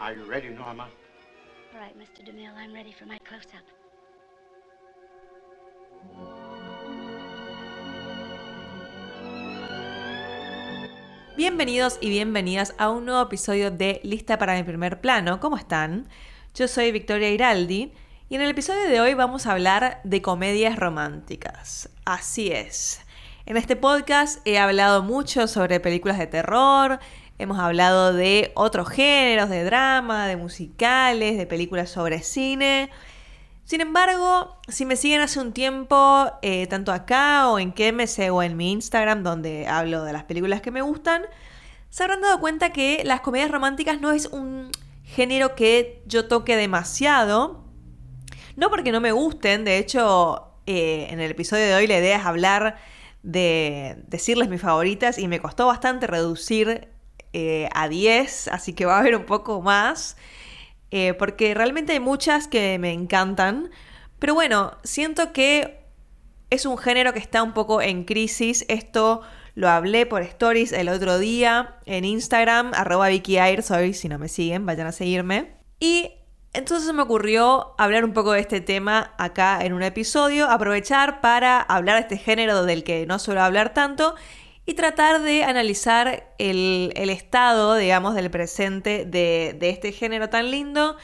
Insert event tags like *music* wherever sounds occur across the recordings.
Are you ready, Norma? All right, Mr. DeMille, I'm ready for my close-up. Bienvenidos y bienvenidas a un nuevo episodio de Lista para mi primer plano. ¿Cómo están? Yo soy Victoria Iraldi y en el episodio de hoy vamos a hablar de comedias románticas. Así es. En este podcast he hablado mucho sobre películas de terror, hemos hablado de otros géneros, de drama, de musicales, de películas sobre cine. Sin embargo, si me siguen hace un tiempo, eh, tanto acá o en KMS o en mi Instagram, donde hablo de las películas que me gustan, se habrán dado cuenta que las comedias románticas no es un género que yo toque demasiado. No porque no me gusten, de hecho, eh, en el episodio de hoy la idea es hablar de decirles mis favoritas y me costó bastante reducir eh, a 10, así que va a haber un poco más. Eh, porque realmente hay muchas que me encantan. Pero bueno, siento que es un género que está un poco en crisis. Esto lo hablé por stories el otro día en Instagram, arroba Vicky hoy si no me siguen, vayan a seguirme. Y entonces se me ocurrió hablar un poco de este tema acá en un episodio, aprovechar para hablar de este género del que no suelo hablar tanto y tratar de analizar el, estado, digamos, del presente de, de este género tan lindo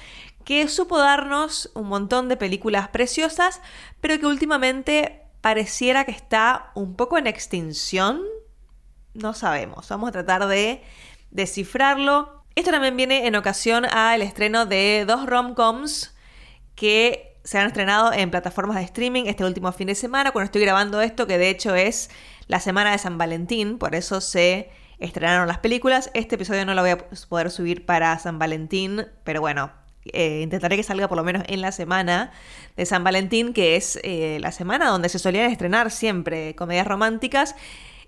que supo darnos un montón de películas preciosas, pero que últimamente pareciera que está un poco en extinción. No sabemos, vamos a tratar de descifrarlo. Esto también viene en ocasión al estreno de dos rom-coms que se han estrenado en plataformas de streaming este último fin de semana, cuando estoy grabando esto, que de hecho es la semana de San Valentín, por eso se estrenaron las películas. Este episodio no lo voy a poder subir para San Valentín, pero bueno, eh, intentaré que salga por lo menos en la semana de San Valentín, que es eh, la semana donde se solían estrenar siempre comedias románticas.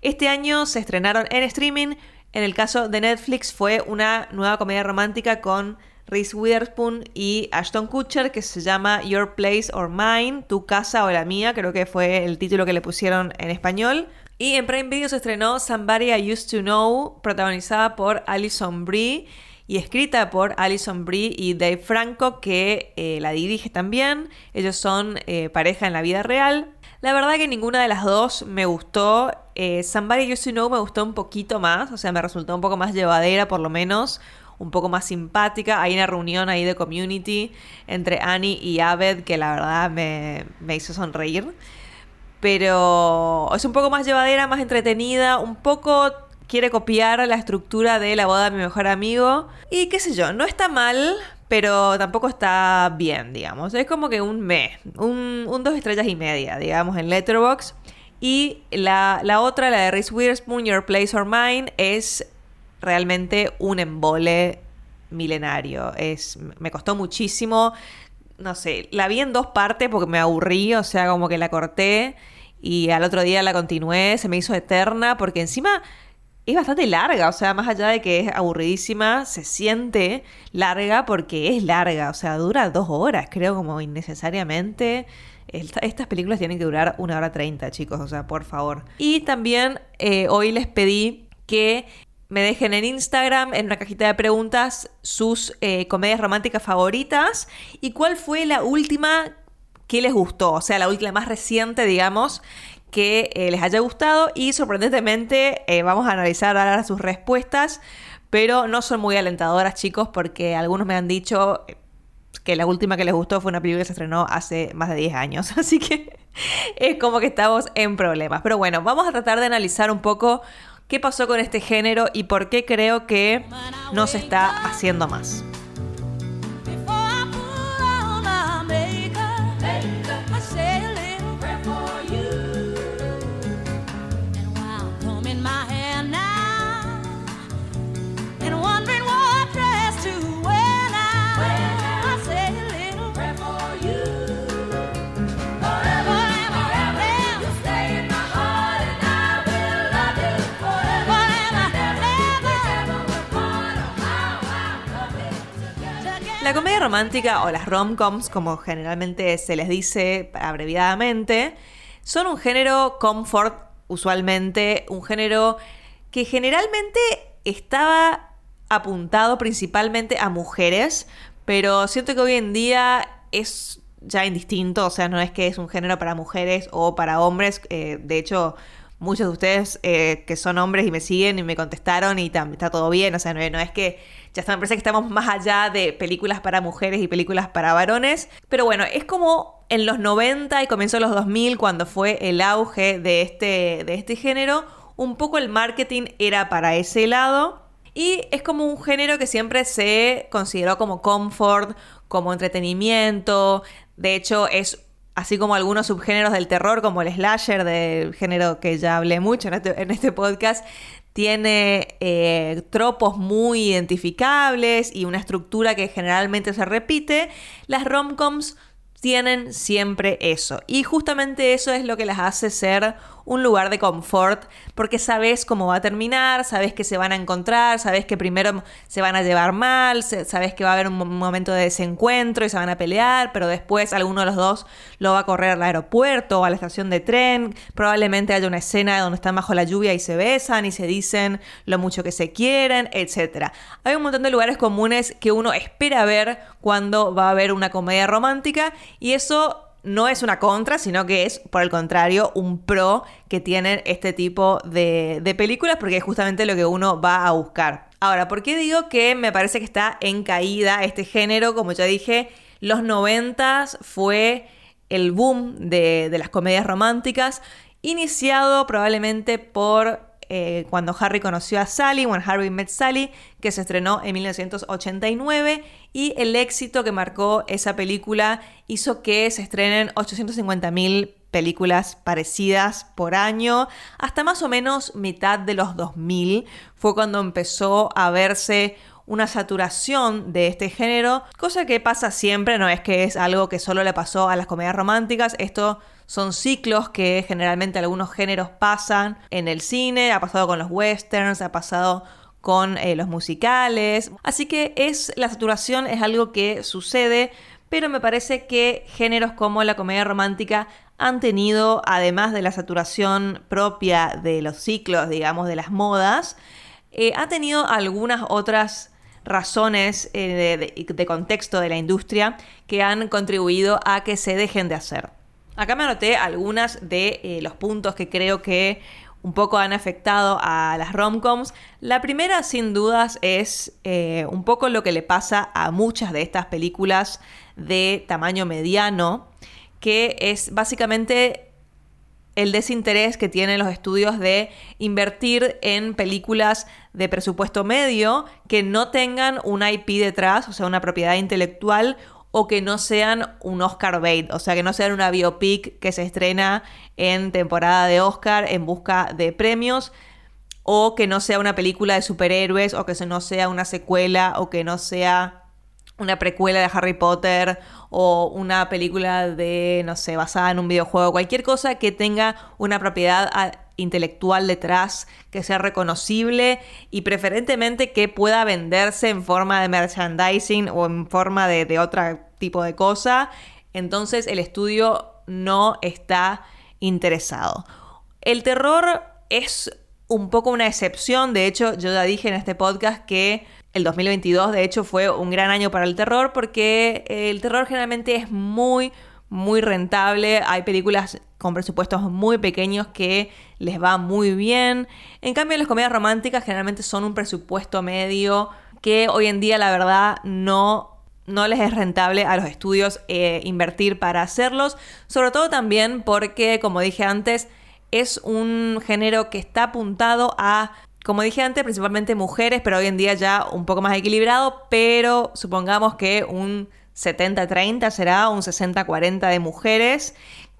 Este año se estrenaron en streaming. En el caso de Netflix fue una nueva comedia romántica con Reese Witherspoon y Ashton Kutcher que se llama Your Place or Mine, Tu casa o la mía, creo que fue el título que le pusieron en español. Y en Prime Video se estrenó Somebody I Used to Know, protagonizada por Alison Brie y escrita por Alison Brie y Dave Franco, que eh, la dirige también. Ellos son eh, pareja en la vida real. La verdad que ninguna de las dos me gustó. Eh, Somebody I Used to Know me gustó un poquito más, o sea, me resultó un poco más llevadera por lo menos un poco más simpática. Hay una reunión ahí de community entre Annie y Abed que la verdad me, me hizo sonreír. Pero es un poco más llevadera, más entretenida, un poco quiere copiar la estructura de la boda de mi mejor amigo. Y qué sé yo, no está mal, pero tampoco está bien, digamos. Es como que un me, un, un dos estrellas y media, digamos, en Letterboxd. Y la, la, otra, la de Reese Witherspoon, Your Place or Mine, es realmente un embole milenario. Es, me costó muchísimo. No sé, la vi en dos partes porque me aburrí, o sea, como que la corté y al otro día la continué, se me hizo eterna porque encima es bastante larga, o sea, más allá de que es aburridísima, se siente larga porque es larga, o sea, dura dos horas, creo, como innecesariamente. estas películas tienen que durar una hora treinta, chicos, o sea, por favor. Y también eh, hoy les pedí que me dejen en Instagram, en una cajita de preguntas, sus eh, comedias románticas favoritas. Y cuál fue la última que les gustó, o sea, la última más reciente, digamos, que eh, les haya gustado. Y sorprendentemente eh, vamos a analizar ahora sus respuestas, pero no son muy alentadoras, chicos, porque algunos me han dicho que la última que les gustó fue una película que se estrenó hace más de 10 años, *laughs* así que es como que estamos en problemas. Pero bueno, vamos a tratar de analizar un poco qué pasó con este género y por qué creo que no se está haciendo más. La comedia romántica o las rom-coms, como generalmente se les dice abreviadamente, son un género comfort, usualmente, un género que generalmente estaba apuntado principalmente a mujeres, pero siento que hoy en día es ya indistinto, o sea, no es que es un género para mujeres o para hombres, eh, de hecho muchos de ustedes eh, que son hombres y me siguen y me contestaron y está todo bien, o sea, no, es que ya está, me parece que estamos más allá de películas para mujeres y películas para varones, pero bueno, es como en los 90 y comenzó los 2000 cuando fue el auge de este, de este género, un poco el marketing era para ese lado. Y es como un género que siempre se consideró como comfort, como entretenimiento. De hecho, es así como algunos subgéneros del terror, como el slasher, del género que ya hablé mucho en este, este podcast, tiene eh, tropos muy identificables y una estructura que generalmente se repite. Las romcoms tienen siempre eso. Y justamente eso es lo que las hace ser un lugar de confort, porque sabes cómo va a terminar, sabes que se van a encontrar, sabes que primero se van a llevar mal, sabes que va a haber un momento de desencuentro y se van a pelear, pero después alguno de los dos lo va a correr al aeropuerto o a la estación de tren, probablemente haya una escena donde están bajo la lluvia y se besan y se dicen lo mucho que se quieren, etc. Hay un montón de lugares comunes que uno espera ver cuando va a haber una comedia romántica y eso no es una contra, sino que es, por el contrario, un pro que tienen este tipo de, películas, porque es justamente lo que uno va a buscar. Ahora, ¿por qué digo que me parece que está en caída este género? Como ya dije, los noventas fue el boom de, de las comedias románticas, iniciado probablemente por eh, cuando Harry conoció a Sally, When Harry Met Sally, que se estrenó en 1989 y el éxito que marcó esa película hizo que se estrenen 850.000 películas parecidas por año, hasta más o menos mitad de los 2000 fue cuando empezó a verse una saturación de este género, cosa que pasa siempre, no es que es algo que solo le pasó a las comedias románticas, esto son ciclos que generalmente algunos géneros pasan en el cine, ha pasado con los westerns, ha pasado con eh, los musicales. Así que es la saturación es algo que sucede, pero me parece que géneros como la comedia romántica han tenido, además de la saturación propia de los ciclos, digamos, de las modas, eh, ha tenido algunas otras razones eh, de contexto de la industria que han contribuido a que se dejen de hacer. Acá me anoté algunas de eh, los puntos que creo que un poco han afectado a las romcoms. La primera, sin dudas, es eh, un poco lo que le pasa a muchas de estas películas de tamaño mediano, que es básicamente el desinterés que tienen los estudios de invertir en películas de presupuesto medio que no tengan una IP detrás, o sea, una propiedad intelectual o que no sean un Oscar bait, o sea, que no sean una biopic que se estrena en temporada de Oscar en busca de premios, o que no sea una película de superhéroes, o que no sea una secuela, o que no sea una precuela de Harry Potter, o una película de, no sé, basada en un videojuego, cualquier cosa que tenga una propiedad intelectual detrás, que sea reconocible y preferentemente que pueda venderse en forma de merchandising o en forma de, de otro tipo de cosa. Entonces el estudio no está interesado. El terror es un poco una excepción, de hecho yo ya dije en este podcast que el 2022 de hecho fue un gran año para el terror porque el terror generalmente es muy muy rentable, hay películas con presupuestos muy pequeños que les va muy bien. En cambio, las comedias románticas generalmente son un presupuesto medio que hoy en día la verdad no no les es rentable a los estudios eh, invertir para hacerlos, sobre todo también porque, como dije antes, es un género que está apuntado a, como dije antes, principalmente mujeres, pero hoy en día ya un poco más equilibrado, pero supongamos que un 70-30 será un 60-40 de mujeres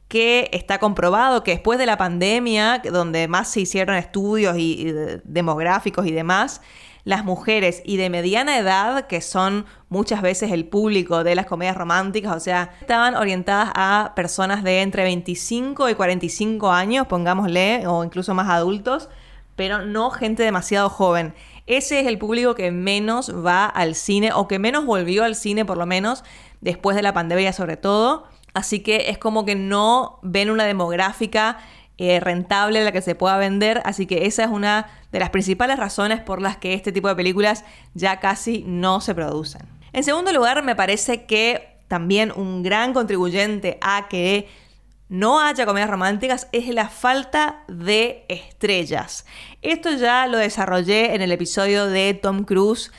que está comprobado que después de la pandemia, donde más se hicieron estudios y, demográficos y demás, las mujeres y de mediana edad, que son muchas veces el público de las comedias románticas, o sea, estaban orientadas a personas de entre 25 y 45 años, pongámosle, o incluso más adultos, pero no gente demasiado joven. Ese es el público que menos va al cine o que menos volvió al cine por lo menos después de la pandemia sobre todo. Así que es como que no ven una demográfica eh, rentable la que se pueda vender, así que esa es una de las principales razones por las que este tipo de películas ya casi no se producen. En segundo lugar, me parece que también un gran contribuyente a que no haya comedias románticas es la falta de estrellas. Esto ya lo desarrollé en el episodio de Tom Cruise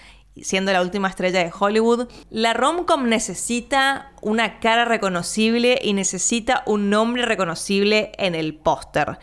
siendo la última estrella de Hollywood. La romcom necesita una cara reconocible y necesita un nombre reconocible en el póster.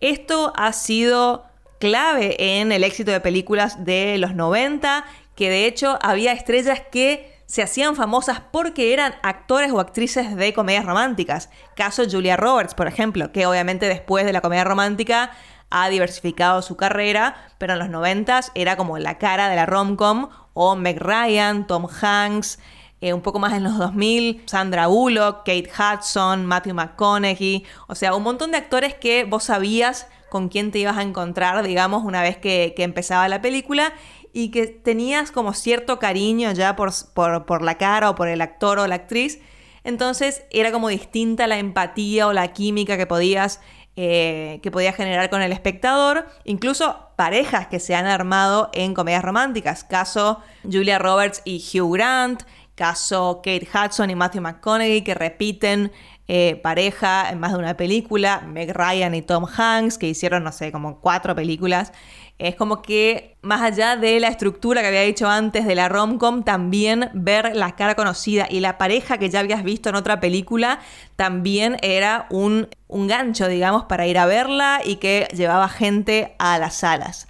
Esto ha sido clave en el éxito de películas de los 90, que de hecho había estrellas que se hacían famosas porque eran actores o actrices de comedias románticas. Caso Julia Roberts, por ejemplo, que obviamente después de la comedia romántica ha diversificado su carrera, pero en los 90 era como la cara de la romcom, o Meg Ryan, Tom Hanks, eh, un poco más en los 2000, Sandra Bullock, Kate Hudson, Matthew McConaughey, o sea, un montón de actores que vos sabías con quién te ibas a encontrar, digamos, una vez que, que empezaba la película y que tenías como cierto cariño ya por, por, la cara o por el actor o la actriz. Entonces era como distinta la empatía o la química que podías, eh, que podías generar con el espectador. Incluso parejas que se han armado en comedias románticas. Caso Julia Roberts y Hugh Grant. Caso Kate Hudson y Matthew McConaughey que repiten eh, pareja en más de una película. Meg Ryan y Tom Hanks que hicieron, no sé, como cuatro películas. Es como que, más allá de la estructura que había dicho antes de la romcom, también ver la cara conocida y la pareja que ya habías visto en otra película también era un, un gancho, digamos, para ir a verla y que llevaba gente a las salas.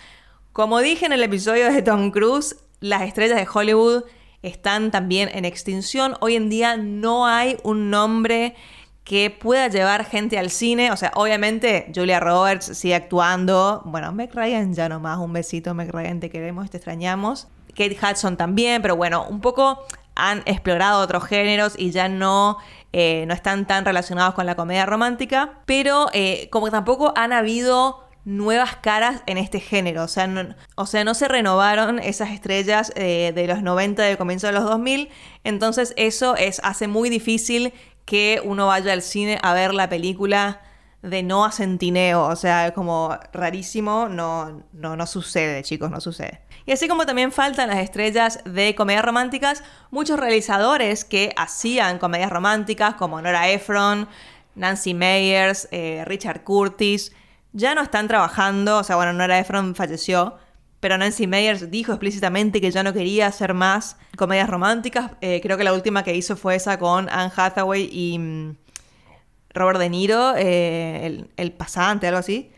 Como dije en el episodio de Tom Cruise, las estrellas de Hollywood están también en extinción. Hoy en día no hay un nombre que pueda llevar gente al cine. O sea, obviamente Julia Roberts sigue actuando. Bueno, Meg Ryan ya nomás, un besito, Meg Ryan, te queremos, te extrañamos. Kate Hudson también, pero bueno, un poco han explorado otros géneros y ya no, eh, no están tan relacionados con la comedia romántica. Pero eh, como tampoco han habido nuevas caras en este género. O sea, no, o sea, no se renovaron esas estrellas eh, de los 90 del comienzo de los 2000. Entonces eso es, hace muy difícil que uno vaya al cine a ver la película de no a Centineo. O sea, es como rarísimo. No, no, no sucede, chicos, no sucede. Y así como también faltan las estrellas de comedias románticas, muchos realizadores que hacían comedias románticas, como Nora Ephron, Nancy Meyers, eh, Richard Curtis, ya no están trabajando. O sea, bueno, Nora Ephron falleció pero Nancy Meyers dijo explícitamente que ya no quería hacer más comedias románticas. Eh, creo que la última que hizo fue esa con Anne Hathaway y mm, Robert De Niro, eh, el, pasante, algo así.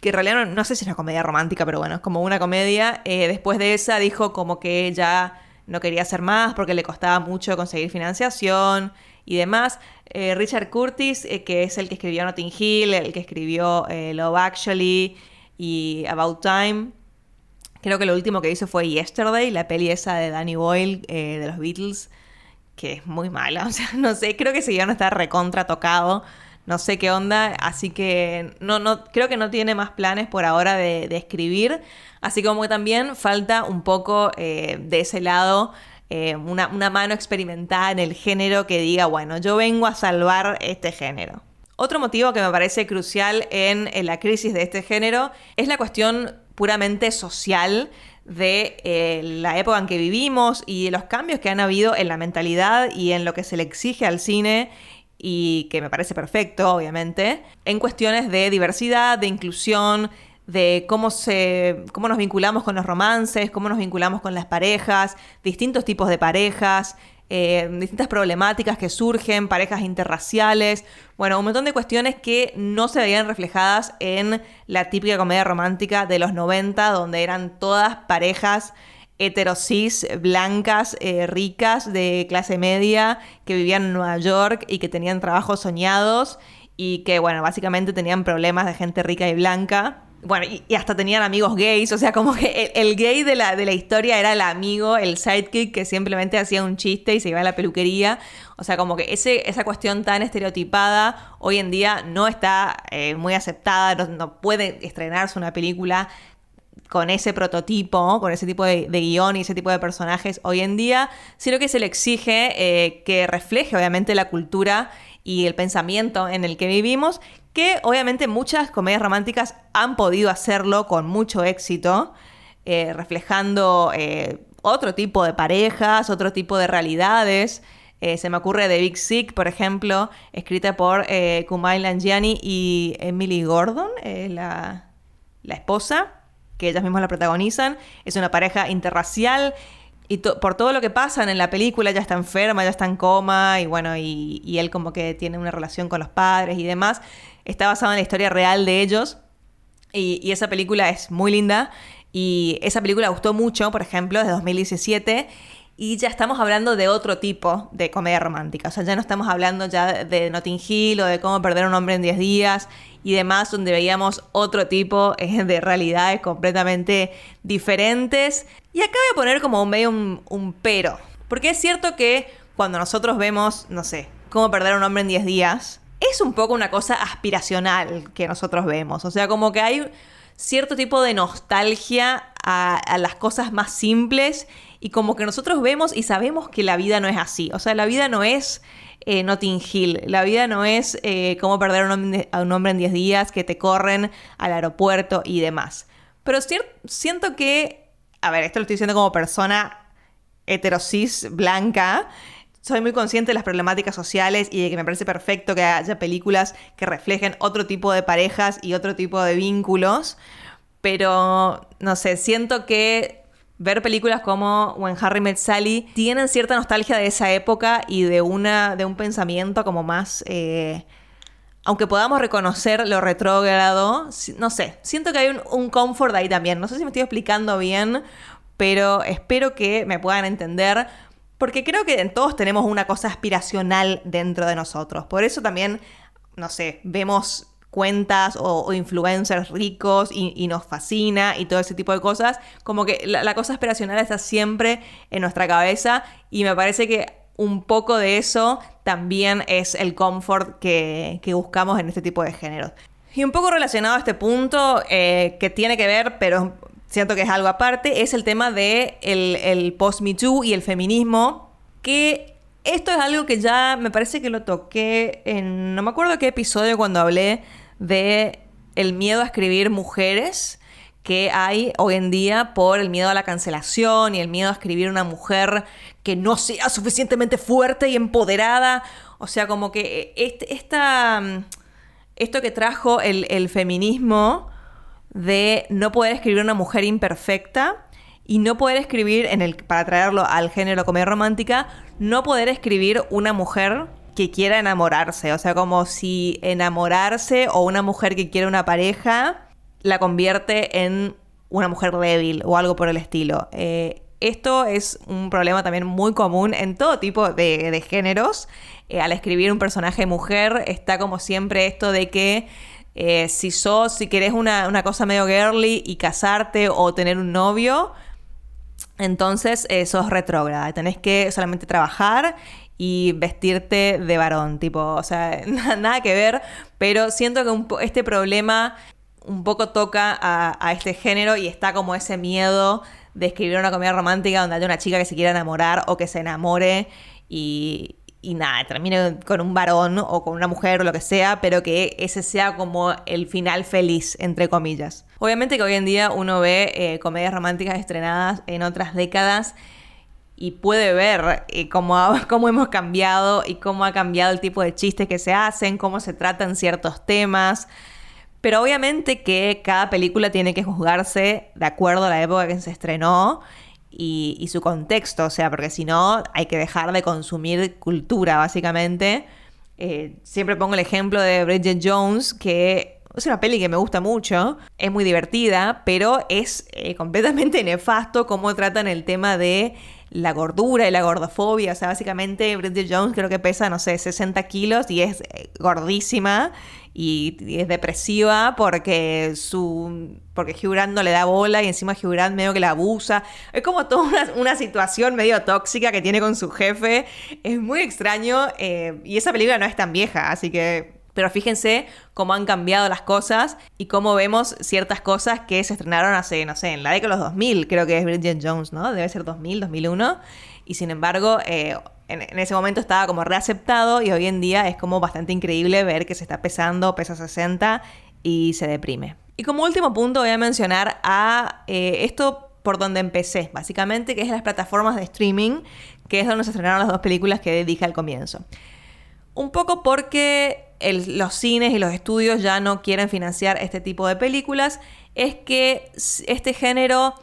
Que en realidad no, sé si es una comedia romántica, pero bueno, es como una comedia. Eh, después de esa dijo como que ya no quería hacer más porque le costaba mucho conseguir financiación y demás. Richard Curtis, que es el que escribió Notting Hill, el que escribió Love Actually y About Time Creo que lo último que hizo fue Yesterday, la peli esa de Danny Boyle eh, de los Beatles, que es muy mala. *laughs* O sea, no sé, creo que ese guion está recontra tocado. No sé qué onda, así que no, no, creo que no tiene más planes por ahora de, escribir. Así como que también falta un poco eh, de ese lado eh, una, mano experimentada en el género que diga, bueno, yo vengo a salvar este género. Otro motivo que me parece crucial en, en la crisis de este género es la cuestión puramente social de eh, la época en que vivimos y de los cambios que han habido en la mentalidad y en lo que se le exige al cine y que me parece perfecto, obviamente, en cuestiones de diversidad, de inclusión, de cómo, se, cómo nos vinculamos con los romances, cómo nos vinculamos con las parejas, distintos tipos de parejas, eh, distintas problemáticas que surgen, parejas interraciales, bueno, un montón de cuestiones que no se veían reflejadas en la típica comedia romántica de los 90, donde eran todas parejas heterosis, blancas, eh, ricas, de clase media, que vivían en Nueva York y que tenían trabajos soñados y que, bueno, básicamente tenían problemas de gente rica y blanca. Bueno, y, hasta tenían amigos gays, o sea, como que el, gay de la, de la historia era el amigo, el sidekick que simplemente hacía un chiste y se iba a la peluquería. O sea, como que ese, esa cuestión tan estereotipada hoy en día no está eh, muy aceptada, no, puede estrenarse una película con ese prototipo, con ese tipo de, guion y ese tipo de personajes hoy en día, sino que se le exige eh, que refleje obviamente la cultura y el pensamiento en el que vivimos, que obviamente muchas comedias románticas han podido hacerlo con mucho éxito, eh, reflejando eh, otro tipo de parejas, otro tipo de realidades. Eh, se me ocurre The Big Sick, por ejemplo, escrita por Kumail Nanjiani y Emily Gordon, la, la esposa, que ellas mismas la protagonizan. Es una pareja interracial y por todo lo que pasan en la película, ella está enferma, ya está en coma, y bueno, y, él como que tiene una relación con los padres y demás. Está basado en la historia real de ellos. Y, y, esa película es muy linda. Y esa película gustó mucho, por ejemplo, desde 2017. Y ya estamos hablando de otro tipo de comedia romántica. O sea, ya no estamos hablando ya de Notting Hill o de cómo perder a un hombre en 10 días y demás, donde veíamos otro tipo eh, de realidades completamente diferentes. Y acá voy a poner como medio un, un pero. Porque es cierto que cuando nosotros vemos, no sé, cómo perder a un hombre en 10 días, es un poco una cosa aspiracional que nosotros vemos. O sea, como que hay cierto tipo de nostalgia a, las cosas más simples y como que nosotros vemos y sabemos que la vida no es así. O sea, la vida no es eh, Notting Hill, la vida no es eh, cómo perder a un, hombre, en 10 días, que te corren al aeropuerto y demás. Pero siento que, a ver, esto lo estoy diciendo como persona heterosis blanca, soy muy consciente de las problemáticas sociales y de que me parece perfecto que haya películas que reflejen otro tipo de parejas y otro tipo de vínculos. Pero, no sé, siento que ver películas como When Harry Met Sally tienen cierta nostalgia de esa época y de, una, de un pensamiento como más... Eh, aunque podamos reconocer lo retrógrado, no sé, siento que hay un, un comfort ahí también. No sé si me estoy explicando bien, pero espero que me puedan entender porque creo que todos tenemos una cosa aspiracional dentro de nosotros. Por eso también, no sé, vemos cuentas o, influencers ricos y, nos fascina y todo ese tipo de cosas. Como que la, cosa aspiracional está siempre en nuestra cabeza y me parece que un poco de eso también es el confort que, buscamos en este tipo de géneros. Y un poco relacionado a este punto, eh, que tiene que ver, pero siento que es algo aparte, es el tema de el, post-Me Too y el feminismo, que esto es algo que ya me parece que lo toqué en, no me acuerdo qué episodio cuando hablé de el miedo a escribir mujeres que hay hoy en día por el miedo a la cancelación y el miedo a escribir una mujer que no sea suficientemente fuerte y empoderada. O sea, como que este, esta, esto que trajo el, el feminismo de no poder escribir una mujer imperfecta y no poder escribir, en el, para traerlo al género comedia romántica, no poder escribir una mujer que quiera enamorarse. O sea, como si enamorarse o una mujer que quiere una pareja la convierte en una mujer débil o algo por el estilo. Eh, esto es un problema también muy común en todo tipo de, géneros. Eh, al escribir un personaje mujer está como siempre esto de que eh, si sos, si querés una, cosa medio girly y casarte o tener un novio, entonces sos retrógrada. Tenés que solamente trabajar y vestirte de varón, tipo, o sea, *laughs* nada que ver, pero siento que este problema un poco toca a, a, este género y está como ese miedo de escribir una comedia romántica donde haya una chica que se quiera enamorar o que se enamore y, y nada, termine con un varón o con una mujer o lo que sea, pero que ese sea como el final feliz, entre comillas. Obviamente que hoy en día uno ve eh, comedias románticas estrenadas en otras décadas y puede ver eh, cómo, *laughs* cómo hemos cambiado y cómo ha cambiado el tipo de chistes que se hacen, cómo se tratan ciertos temas. Pero obviamente que cada película tiene que juzgarse de acuerdo a la época que se estrenó y, su contexto, o sea, porque si no hay que dejar de consumir cultura, básicamente. Eh, siempre pongo el ejemplo de Bridget Jones, que es una peli que me gusta mucho, es muy divertida, pero es eh, completamente *laughs* nefasto cómo tratan el tema de la gordura y la gordofobia. O sea, básicamente Bridget Jones creo que pesa, no sé, 60 kilos y es eh, gordísima y, es depresiva porque su porque Hugh Grant no le da bola y encima Hugh Grant medio que la abusa. Es como toda una, situación medio tóxica que tiene con su jefe. Es muy extraño eh, y esa película no es tan vieja, así que... Pero fíjense cómo han cambiado las cosas y cómo vemos ciertas cosas que se estrenaron hace, no sé, en la década de los 2000, creo que es Bridget Jones, ¿no? Debe ser 2000, 2001. Y sin embargo, eh, en, ese momento estaba como reaceptado y hoy en día es como bastante increíble ver que se está pesando, pesa 60 y se deprime. Y como último punto voy a mencionar a eh, esto por donde empecé, básicamente, que es las plataformas de streaming, que es donde se estrenaron las dos películas que dije al comienzo. Un poco porque los cines y los estudios ya no quieren financiar este tipo de películas, es que este género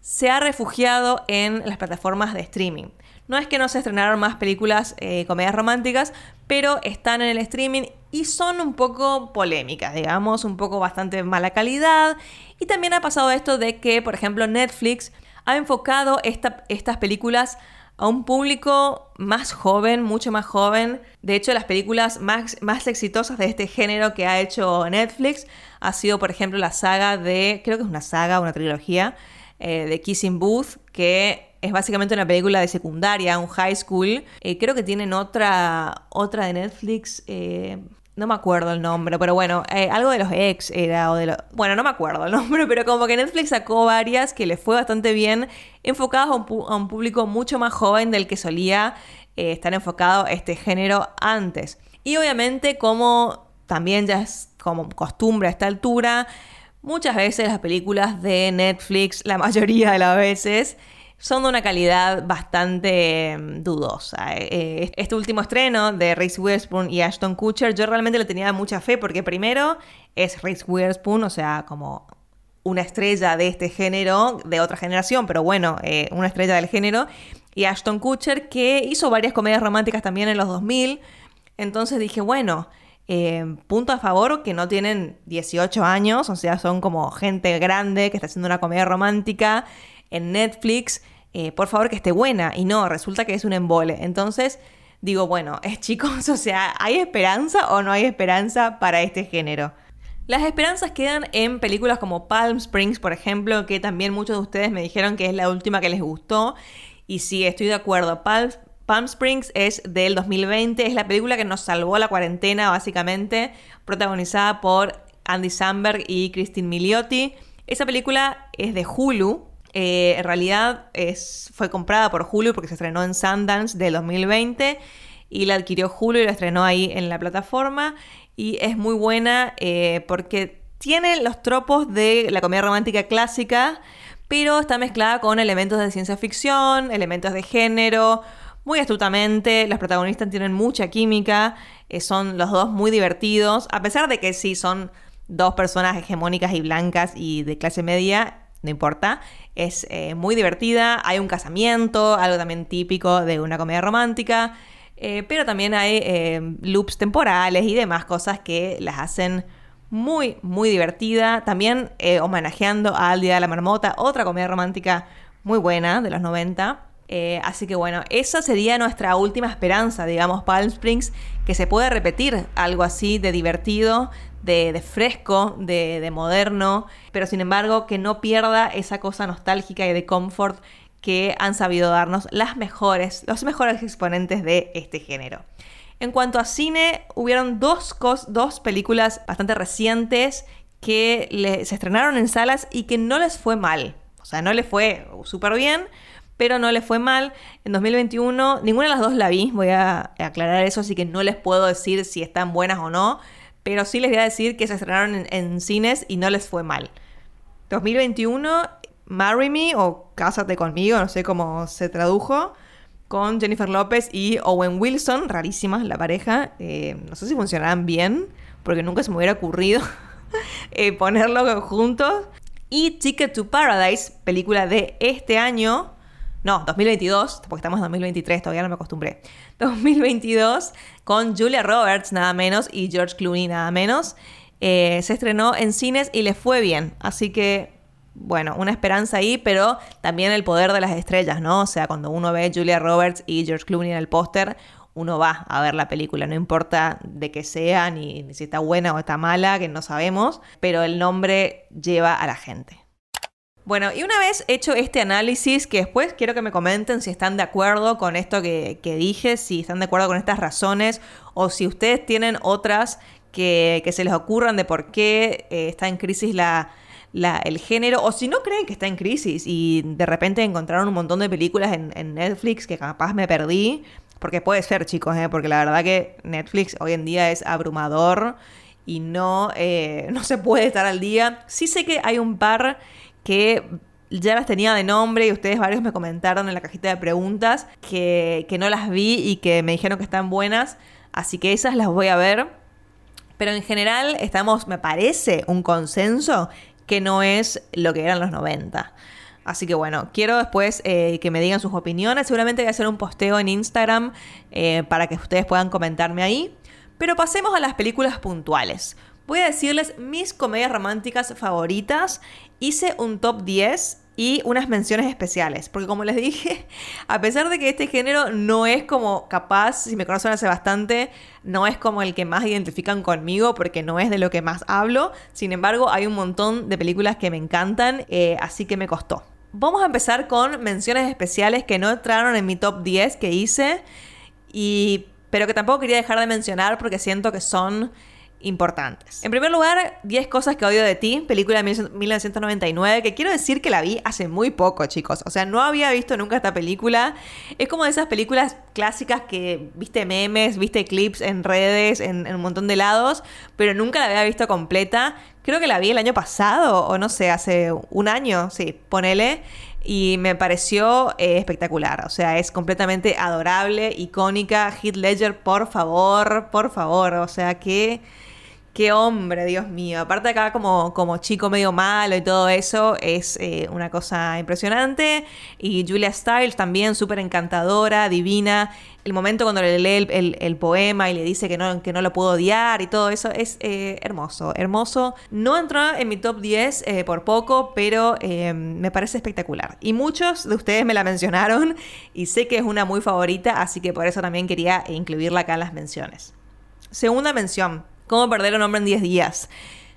se ha refugiado en las plataformas de streaming. No es que no se estrenaron más películas, eh, comedias románticas, pero están en el streaming y son un poco polémicas, digamos, un poco bastante mala calidad. Y también ha pasado esto de que, por ejemplo, Netflix ha enfocado estas películas a un público más joven, mucho más joven. De hecho, las películas más, más exitosas de este género que ha hecho Netflix ha sido, por ejemplo, la saga de, creo que es una saga, una trilogía, eh, de Kissing Booth, que es básicamente una película de secundaria, un high school. Eh, creo que tienen otra, otra de Netflix. Eh, no me acuerdo el nombre, pero bueno, eh, algo de los ex era, o de Bueno, no me acuerdo el *laughs* nombre, pero como que Netflix sacó varias que le fue bastante bien, enfocadas a un, público mucho más joven del que solía estar enfocado este género antes. Y obviamente, como también ya es como costumbre a esta altura, muchas veces las películas de Netflix, la *laughs* mayoría de las veces, son de una calidad bastante mm, dudosa. Eh, eh, este último estreno de Reese Witherspoon y Ashton Kutcher, yo realmente le tenía mucha fe porque primero es Reese Witherspoon, o sea, como una estrella de este género, de otra generación, pero bueno, eh, una estrella del género, y Ashton Kutcher que hizo varias comedias románticas también en los 2000, entonces dije, bueno, punto a favor que no tienen 18 años, o sea, son como gente grande que está haciendo una comedia romántica en Netflix, eh, por favor que esté buena. Y no, resulta que es un embole. Entonces digo, bueno, es chicos, *laughs* o sea, ¿hay esperanza o no hay esperanza para este género? Las esperanzas quedan en películas como Palm Springs, por ejemplo, que también muchos de ustedes me dijeron que es la última que les gustó. Y sí, estoy de acuerdo. Palm, Palm Springs es del 2020, es la película que nos salvó la cuarentena, básicamente, protagonizada por Andy Samberg y Christine Milioti. Esa película es de Hulu, eh, en realidad es, fue comprada por Hulu porque se estrenó en Sundance del 2020 y la adquirió Hulu y la estrenó ahí en la plataforma. Y es muy buena eh, porque tiene los tropos de la comedia romántica clásica, pero está mezclada con elementos de ciencia ficción, elementos de género, muy astutamente. Los protagonistas tienen mucha química, eh, son los dos muy divertidos, a pesar de que sí son dos personas hegemónicas y blancas y de clase media, no importa. Es eh, muy divertida, hay un casamiento, algo también típico de una comedia romántica, eh, pero también hay eh, loops temporales y demás cosas que las hacen muy, muy divertida. También homenajeando al Día de la Marmota, otra comedia romántica muy buena de los 90. así que bueno, esa sería nuestra última esperanza, digamos, Palm Springs, que se puede repetir algo así de divertido, de, fresco, de, moderno, pero sin embargo que no pierda esa cosa nostálgica y de confort que han sabido darnos las mejores, los mejores exponentes de este género. En cuanto a cine, hubieron dos, dos películas bastante recientes que se estrenaron en salas y que no les fue mal. O sea, no les fue súper bien, pero no les fue mal. En 2021, ninguna de las dos la vi, voy a aclarar eso, así que no les puedo decir si están buenas o no. Pero sí les voy a decir que se estrenaron en, cines y no les fue mal. 2021, Marry Me o Cásate conmigo, no sé cómo se tradujo, con Jennifer López y Owen Wilson, rarísima la pareja. Eh, no sé si funcionarán bien, porque nunca se me hubiera ocurrido *laughs* eh, ponerlo juntos. Y Ticket to Paradise, película de este año, no, 2022, porque estamos en 2023, todavía no me acostumbré. 2022, con Julia Roberts nada menos y George Clooney nada menos. Eh, se estrenó en cines y le fue bien. Así que, bueno, una esperanza ahí, pero también el poder de las estrellas, ¿no? O sea, cuando uno ve Julia Roberts y George Clooney en el póster, uno va a ver la película, no importa de qué sea, ni si está buena o está mala, que no sabemos, pero el nombre lleva a la gente. Bueno, y una vez hecho este análisis, que después quiero que me comenten si están de acuerdo con esto que, dije, si están de acuerdo con estas razones, o si ustedes tienen otras que, se les ocurran de por qué eh, está en crisis la, el género, o si no creen que está en crisis y de repente encontraron un montón de películas en, en, Netflix que capaz me perdí, Porque puede ser, chicos, ¿eh? porque la verdad que Netflix hoy en día es abrumador y no, eh, *laughs* no se puede estar al día. Sí sé que hay un par que ya las tenía de nombre y ustedes varios me comentaron en la cajita de preguntas que, que no las vi y que me dijeron que están buenas. Así que esas las voy a ver. Pero en general estamos, me parece, un consenso que no es lo que eran los 90. Así que bueno, quiero después eh, que me digan sus opiniones. Seguramente voy a hacer un posteo en Instagram eh, para que ustedes puedan comentarme ahí. Pero pasemos a las películas puntuales. Voy a decirles mis comedias románticas favoritas. Hice un top 10 y unas menciones especiales. Porque como les dije, *laughs* a pesar de que este género no es como capaz, si me conocen hace bastante, no es como el que más identifican conmigo porque no es de lo que más hablo. Sin embargo, hay un montón de películas que me encantan, eh, así que me costó. Vamos a empezar con menciones especiales que no entraron en mi top 10 que hice, y, pero que tampoco quería dejar de mencionar porque siento que son importantes. En primer lugar, 10 cosas que odio de ti, película de 1999, que quiero decir que la vi hace muy poco, chicos. O sea, no había visto nunca esta película. Es como de esas películas clásicas que viste memes, viste clips en redes, en, un montón de lados, pero nunca la había visto completa. Creo que la vi el año pasado, o no sé, hace un año, sí, ponele y me pareció eh, espectacular. O sea, es completamente adorable, icónica. Heath Ledger, por favor, por favor. O sea, que Qué hombre, Dios mío. Aparte acá como, como chico medio malo y todo eso, es eh, una cosa impresionante. Y Julia Stiles también súper encantadora, divina. El momento cuando le lee el, poema y le dice que no, que no lo puedo odiar y todo eso es eh, hermoso, hermoso. No entró en mi top 10 eh, por poco, pero me parece espectacular. Y muchos de ustedes me la mencionaron y sé que es una muy favorita, así que por eso también quería incluirla acá en las menciones. Segunda mención, Cómo perder un hombre en 10 días.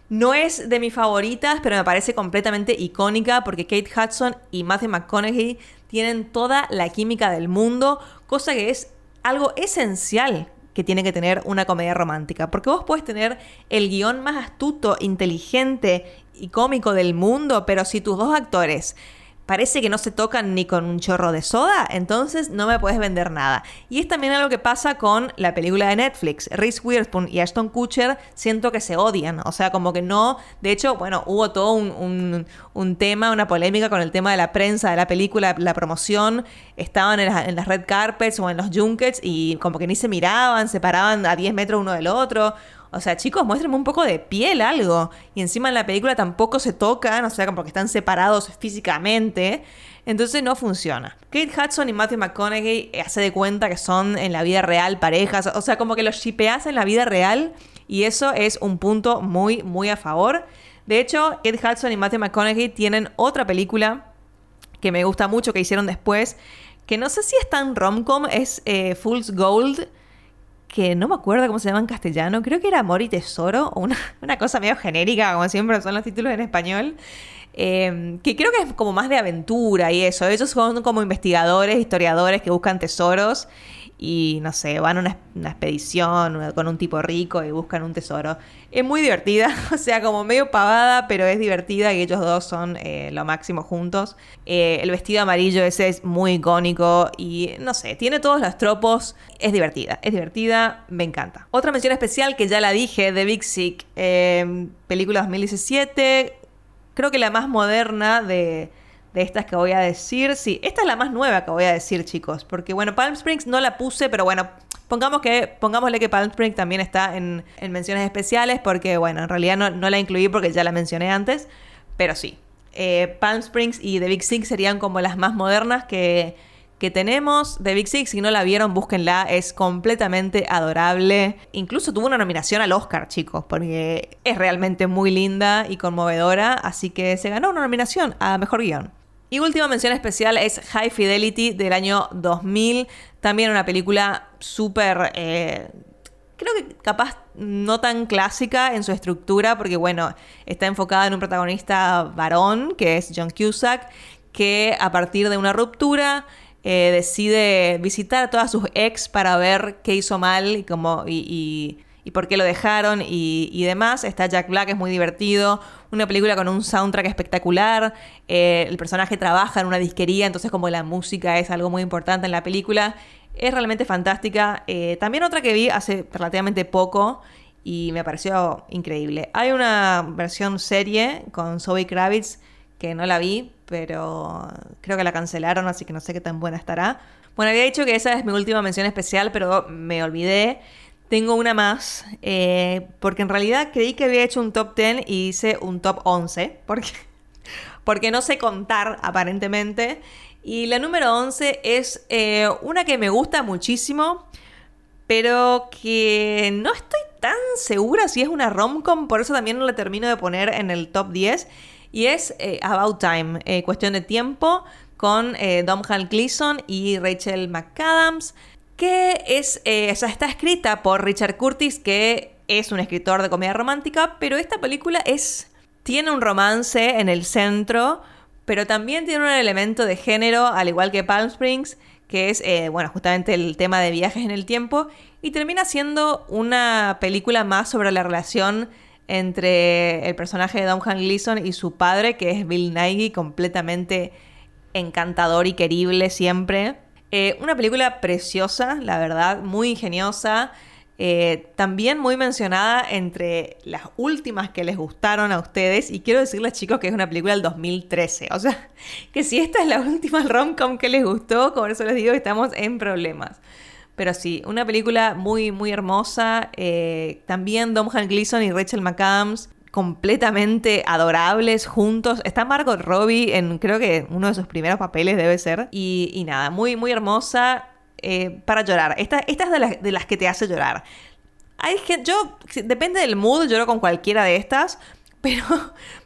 No es de mis favoritas, pero me parece completamente icónica porque Kate Hudson y Matthew McConaughey tienen toda la química del mundo, cosa que es algo esencial que tiene que tener una comedia romántica. Porque vos puedes tener el guion más astuto, inteligente y cómico del mundo, pero si tus dos actores parece que no se tocan ni con un chorro de soda, entonces no me puedes vender nada. Y es también algo que pasa con la película de Netflix. Reese Witherspoon y Ashton Kutcher siento que se odian, o sea, como que no... De hecho, bueno, hubo todo un, tema, una polémica con el tema de la prensa de la película, la promoción, estaban en, en, las red carpets o en los junkets y como que ni se miraban, se paraban a 10 metros uno del otro. O sea, chicos, muéstrenme un poco de piel, algo. Y encima en la película tampoco se tocan, o sea, como que están separados físicamente. Entonces no funciona. Kate Hudson y Matthew McConaughey eh, hace de cuenta que son en la vida real parejas. O sea, como que los shipeas en la vida real. Y eso es un punto muy, muy a favor. De hecho, Kate Hudson y Matthew McConaughey tienen otra película que me gusta mucho que hicieron después. Que no sé si es tan rom-com, es eh, Fool's Gold que no me acuerdo cómo se llama en castellano, creo que era Amor y Tesoro, una, *laughs* una cosa medio genérica, como siempre son los títulos en español, em, que creo que es como más de aventura y eso. Ellos son como investigadores, historiadores que buscan tesoros y no sé, van a una, expedición con un tipo rico y buscan un tesoro. Es muy divertida, *laughs* o sea, como medio pavada, pero es divertida y ellos dos son eh, lo máximo juntos. Eh, el vestido amarillo ese es muy icónico y no sé, tiene todos los tropos, es divertida, es divertida, me encanta. Otra mención especial que ya la dije, The Big Sick, eh, película 2017, creo que la más moderna de de estas que voy a decir. Sí, esta es la más nueva que voy a decir, chicos. Porque, bueno, Palm Springs no la puse, pero bueno, pongamos que, pongámosle que Palm Springs también está en, menciones especiales, porque, bueno, en realidad no, la incluí porque ya la mencioné antes, pero sí. Eh, Palm Springs y The Big Six serían como las más modernas que, que tenemos. The Big Six, si no la vieron, búsquenla, es completamente adorable. Incluso tuvo una nominación al Oscar, chicos, porque es realmente muy linda y conmovedora, así que se ganó una nominación a Mejor Guión. Y última mención especial es High Fidelity del año 2000. También una película súper... Eh, creo que capaz no tan clásica en su estructura, porque bueno, está enfocada en un protagonista varón, que es John Cusack, que a partir de una ruptura eh, decide visitar a todas sus ex para ver qué hizo mal y, cómo, y y por qué lo dejaron y, demás. Está Jack Black, es muy divertido. Una película con un soundtrack espectacular. Eh, el personaje trabaja en una disquería, entonces como la música es algo muy importante en la película. Es realmente fantástica. Eh, también otra que vi hace relativamente poco y me pareció increíble. Hay una versión serie con Zoe Kravitz que no la vi, pero creo que la cancelaron, así que no sé qué tan buena estará. Bueno, había dicho que esa es mi última mención especial, pero me olvidé. Tengo una más, eh, porque en realidad creí que había hecho un top 10 y hice un top 11, *laughs* porque, porque no sé contar aparentemente. Y la número 11 es eh, una que me gusta muchísimo, pero que no estoy tan segura si es una romcom, por eso también no la termino de poner en el top 10. Y es eh, About Time, cuestión de tiempo, con eh, Domhnall Gleeson y Rachel McAdams, que es, está escrita por Richard Curtis, que es un escritor de comedia romántica, pero esta película es, tiene un romance en el centro, pero también tiene un elemento de género, al igual que Palm Springs, que es, bueno, justamente el tema de viajes en el tiempo, y termina siendo una película más sobre la relación entre el personaje de Domhnall Gleeson y su padre, que es Bill Nighy, completamente encantador y querible siempre. Eh, una película preciosa, la verdad, muy ingeniosa. Eh, también muy mencionada entre las últimas que les gustaron a ustedes. Y quiero decirles, chicos, que es una película del 2013. O sea, *laughs* que si esta es la última rom-com que les gustó, como eso les digo, estamos en problemas. Pero sí, una película muy, muy hermosa. Eh, también Domhnall Gleeson y Rachel McAdams completamente adorables juntos. Está Margot Robbie en creo que uno de sus primeros papeles debe ser. Y, nada, muy, muy hermosa eh, para llorar. Esta, esta es de las, de las que te hace llorar. Hay que, yo, depende del mood, lloro con cualquiera de estas. *laughs* Pero,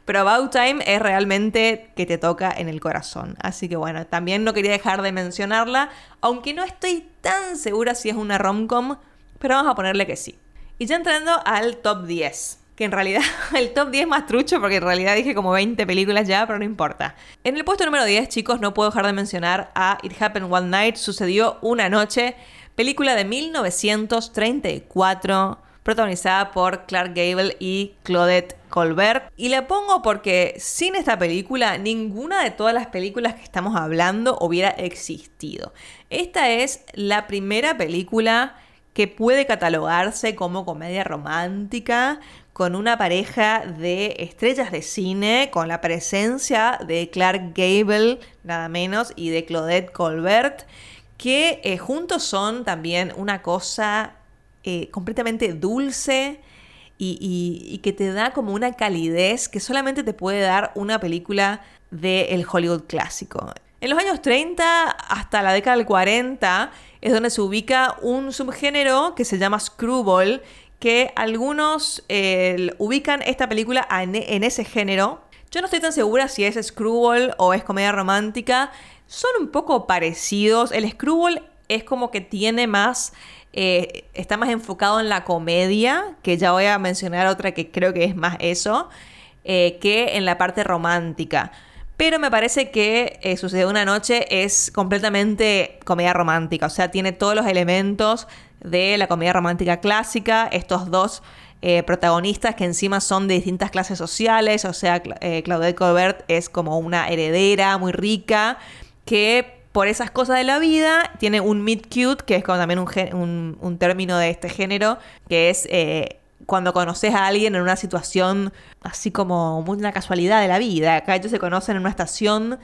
pero About Time es realmente que te toca en el corazón. Así que bueno, también no quería dejar de mencionarla, aunque no estoy tan segura si es una romcom, pero vamos a ponerle que sí. Y ya entrando al top 10, que en realidad *laughs* el top 10 más trucho porque en realidad dije como 20 películas ya, pero no importa. En el puesto número 10, chicos, no puedo dejar de mencionar a It Happened One Night, sucedió una noche, película de 1934 protagonizada por Clark Gable y Claudette Colbert. Y la pongo porque sin esta película, ninguna de todas las películas que estamos hablando hubiera existido. Esta es la primera película que puede catalogarse como comedia romántica, con una pareja de estrellas de cine, con la presencia de Clark Gable, nada menos, y de Claudette Colbert, que eh, juntos son también una cosa eh, completamente dulce y, que te da como una calidez que solamente te puede dar una película del Hollywood clásico. En los años 30 hasta la década del 40 es donde se ubica un subgénero que se llama screwball, que algunos eh, ubican esta película en, ese género. Yo no estoy tan segura si es screwball o es comedia romántica. Son un poco parecidos. El screwball es como que tiene más eh, está más enfocado en la comedia, que ya voy a mencionar otra que creo que es más eso, eh, que en la parte romántica. Pero me parece que eh, Sucede una noche es completamente comedia romántica, o sea, tiene todos los elementos de la comedia romántica clásica, estos dos protagonistas que encima son de distintas clases sociales, o sea, Claudette Colbert es como una heredera muy rica que por esas cosas de la vida, tiene un meet cute, que es como también un, término de este género, que es eh, cuando conoces a alguien en una situación así como una casualidad de la vida. Acá ellos se conocen en una estación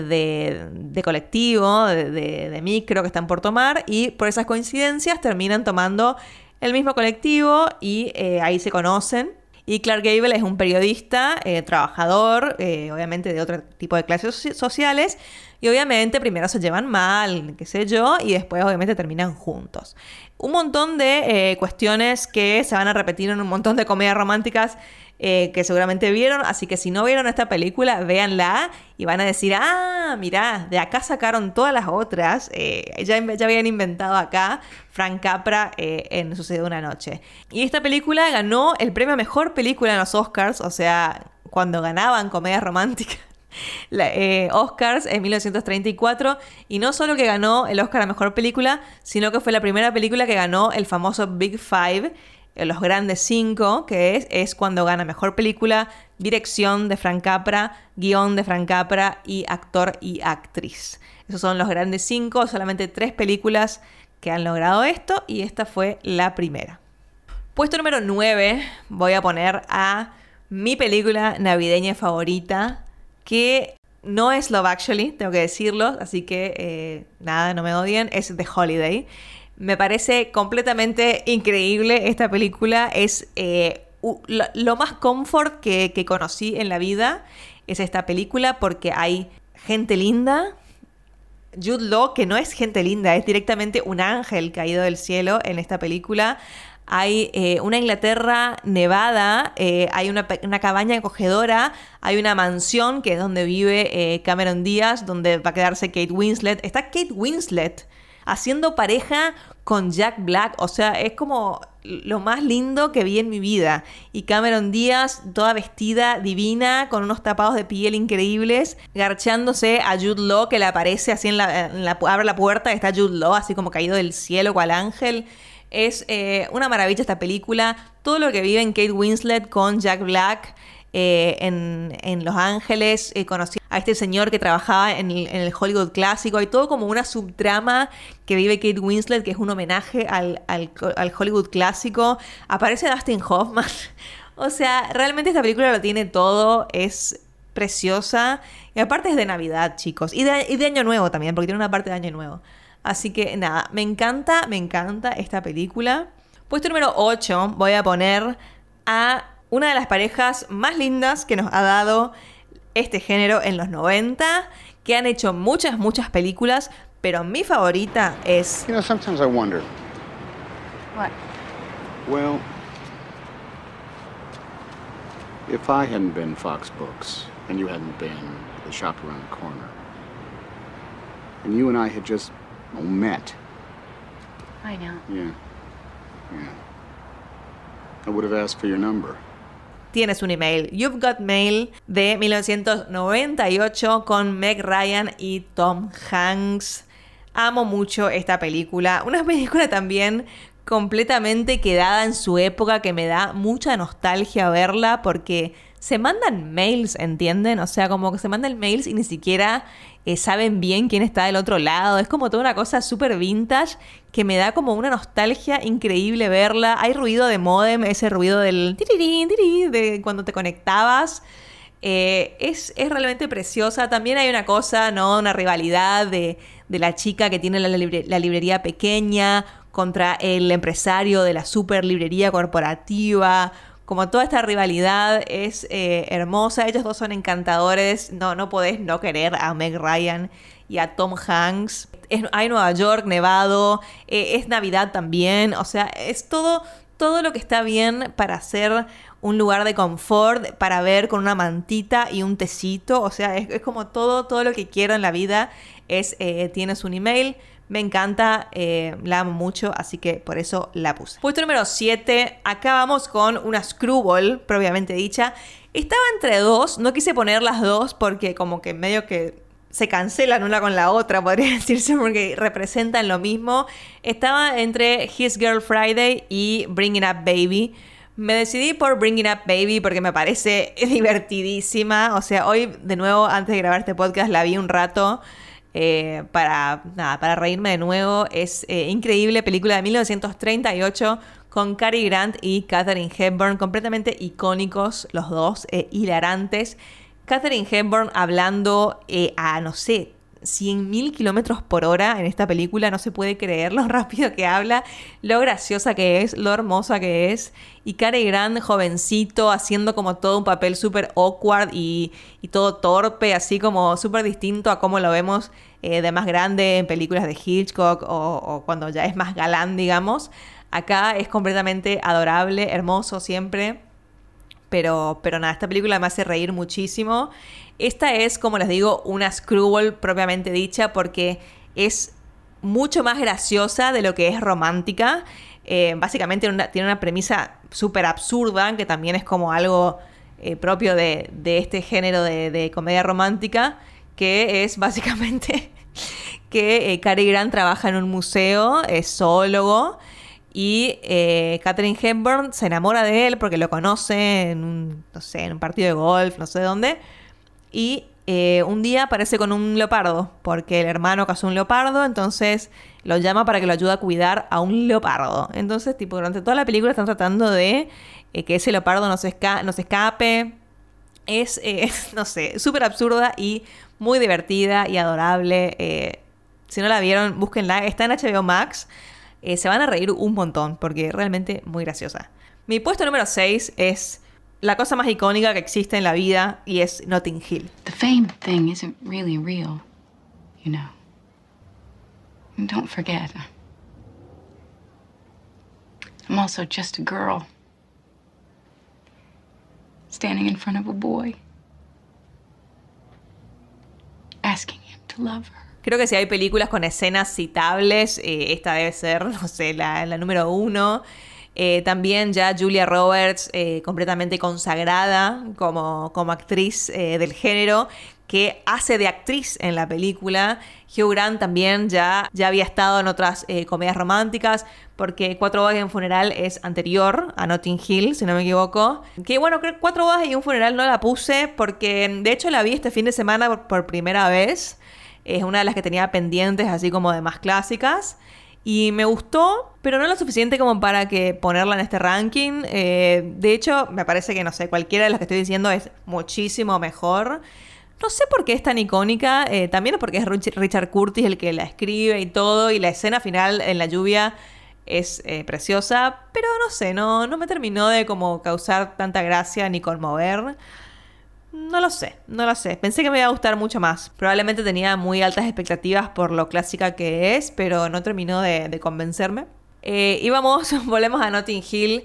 de, colectivo, de, micro que están por tomar, y por esas coincidencias terminan tomando el mismo colectivo y eh, ahí se conocen. Y Clark Gable es un periodista, eh, trabajador, obviamente de otro tipo de clases sociales, y obviamente primero se llevan mal, qué sé yo, y después obviamente terminan juntos. Un montón de eh, cuestiones que se van a repetir en un montón de comedias románticas eh, que seguramente vieron. Así que si no vieron esta película, véanla y van a decir, ah, mirá, de acá sacaron todas las otras. Eh, ya, habían inventado acá Frank Capra en Sucedió una noche. Y esta película ganó el premio a Mejor Película en los Oscars, o sea, cuando ganaban comedias románticas *laughs* eh, Oscars en 1934 y no solo que ganó el Oscar a Mejor Película, sino que fue la primera película que ganó el famoso Big Five, eh, los grandes cinco, que es, es cuando gana Mejor Película, dirección de Frank Capra, guion de Frank Capra y actor y actriz. Esos son los grandes cinco, solamente tres películas que han logrado esto y esta fue la primera. Puesto número 9 voy a poner a mi película navideña favorita, que no es Love Actually, tengo que decirlo, así que eh, nada, no me odien, es The Holiday. Me parece completamente increíble esta película, es eh, lo, más comfort que, que conocí en la vida, es esta película porque hay gente linda, Jude Law, que no es gente linda, es directamente un ángel caído del cielo en esta película. Hay eh, una Inglaterra nevada, eh, hay una, cabaña acogedora, hay una mansión que es donde vive eh, Cameron Díaz, donde va a quedarse Kate Winslet. Está Kate Winslet haciendo pareja con Jack Black. O sea, es como lo más lindo que vi en mi vida. Y Cameron Díaz, toda vestida, divina, con unos tapados de piel increíbles, garchándose a Jude Law, que le aparece así en la, abre la puerta, está Jude Law, así como caído del cielo, cual ángel. Es eh, una maravilla esta película. Todo lo que vive en Kate Winslet con Jack Black. Eh, en, Los Ángeles, eh, conocí a este señor que trabajaba en el, Hollywood clásico, hay todo como una subtrama que vive Kate Winslet, que es un homenaje al, Hollywood clásico, aparece Dustin Hoffman, *laughs* o sea, realmente esta película lo tiene todo, es preciosa, y aparte es de Navidad, chicos, y de, y de Año Nuevo también, porque tiene una parte de Año Nuevo. Así que nada, me encanta, me encanta esta película. Puesto número 8 voy a poner a una de las parejas más lindas que nos ha dado este género en los 90, que han hecho muchas, muchas películas, pero mi favorita es... You know, sometimes I wonder. What? Well, if I hadn't been Fox Books, and you hadn't been the shop around the corner, and you and I had just met. I know. Yeah. Yeah. I would have asked for your number tienes un email. You've Got Mail de 1998 con Meg Ryan y Tom Hanks. Amo mucho esta película. Una *laughs* película también completamente quedada en su época que me da mucha nostalgia verla porque se mandan mails, ¿entienden? O sea, como que se mandan mails y ni siquiera eh, saben bien quién está del otro lado. Es como toda una cosa súper vintage que me da como una nostalgia increíble verla. Hay ruido de modem, ese ruido del tirirín, de cuando te conectabas. Eh, es, realmente preciosa. También hay una cosa, ¿no? Una rivalidad de, la chica que tiene la, librería pequeña contra el empresario de la super librería corporativa como toda esta rivalidad es eh, hermosa, ellos dos son encantadores, no, no podés no querer a Meg Ryan y a Tom Hanks. hay Nueva York, nevado, eh, es Navidad también, o sea, es todo, todo lo que está bien para hacer un lugar de confort, para ver con una mantita y un tecito, o sea, es, como todo, todo lo que quiero en la vida es, eh, tienes un email, me encanta, eh, la amo mucho, así que por eso la puse. Puesto número 7, acá vamos con una Screwball, propiamente dicha. Estaba entre dos, no quise poner las dos porque como que medio que se cancelan una con la otra, podría *laughs* decirse, porque representan lo mismo. Estaba entre His Girl Friday y Bringing Up Baby. Me decidí por Bringing Up Baby porque me parece *laughs* divertidísima. O sea, hoy de nuevo, antes de grabar este podcast, la vi un rato. Eh, para, nada, para reírme de nuevo. Es eh, increíble, película de 1938 con Cary Grant y Katherine Hepburn, completamente icónicos los dos, eh, hilarantes. Katherine Hepburn hablando a, no sé, 100.000 kilómetros por hora en esta película. No se puede creer lo *laughs* rápido que habla, lo graciosa que es, lo hermosa que es. Y Cary Grant, jovencito, haciendo como todo un papel súper awkward y, todo torpe, así como súper distinto a cómo lo vemos eh, de más grande en películas de Hitchcock o, cuando ya es más galán, digamos. Acá es completamente adorable, hermoso siempre. Pero, pero nada, esta película me hace reír muchísimo. Esta es, como les digo, una screwball propiamente dicha porque es mucho más graciosa de lo que es romántica. Eh, básicamente tiene una premisa súper absurda, que también es como algo eh, propio de, este género de, comedia romántica, que es básicamente *laughs* que eh, Cary Grant trabaja en un museo, es zoólogo, y Catherine Hepburn se enamora de él porque lo conoce en un, no sé, en un partido de golf, no sé dónde. Y eh, un día aparece con un leopardo, porque el hermano cazó un leopardo, entonces lo llama para que lo ayude a cuidar a un leopardo. Entonces, tipo, durante toda la película están tratando de eh, que ese leopardo no se, escape. Es, eh, *laughs* no sé, súper absurda y muy divertida y adorable. si no la vieron, búsquenla. Está en HBO Max. se van a reír un montón porque es realmente muy graciosa. Mi puesto número 6 es la cosa más icónica que existe en la vida y es Notting Hill. The fame thing isn't really real, you know. And don't forget, I'm also just a girl standing in front of a boy, asking him to love her. Creo que si hay películas con escenas citables, eh, esta debe ser, *laughs* no sé, la, la número uno. Eh, también ya Julia Roberts, eh, completamente consagrada como, como actriz eh, del género, que hace de actriz en la película. Hugh Grant también ya, ya había estado en otras comedias románticas, porque Cuatro bodas y un funeral es anterior a Notting Hill, si no me equivoco. Que bueno, creo que Cuatro bodas y un funeral no la puse, porque de hecho la vi este fin de semana por primera vez. Es una de las que tenía pendientes, así como de más clásicas. Y me gustó, pero no lo suficiente como para que ponerla en este ranking. Eh, de hecho, me parece que, no sé, cualquiera de las que estoy diciendo es muchísimo mejor. No sé por qué es tan icónica, eh, también porque es Richard Curtis el que la escribe y todo, y la escena final en la lluvia es eh, preciosa, pero no sé, no, no me terminó de como causar tanta gracia ni conmover. No lo sé, no lo sé. Pensé que me iba a gustar mucho más. Probablemente tenía muy altas expectativas por lo clásica que es, pero no terminó de, convencerme. Eh, y vamos, *laughs* volvemos a Notting Hill.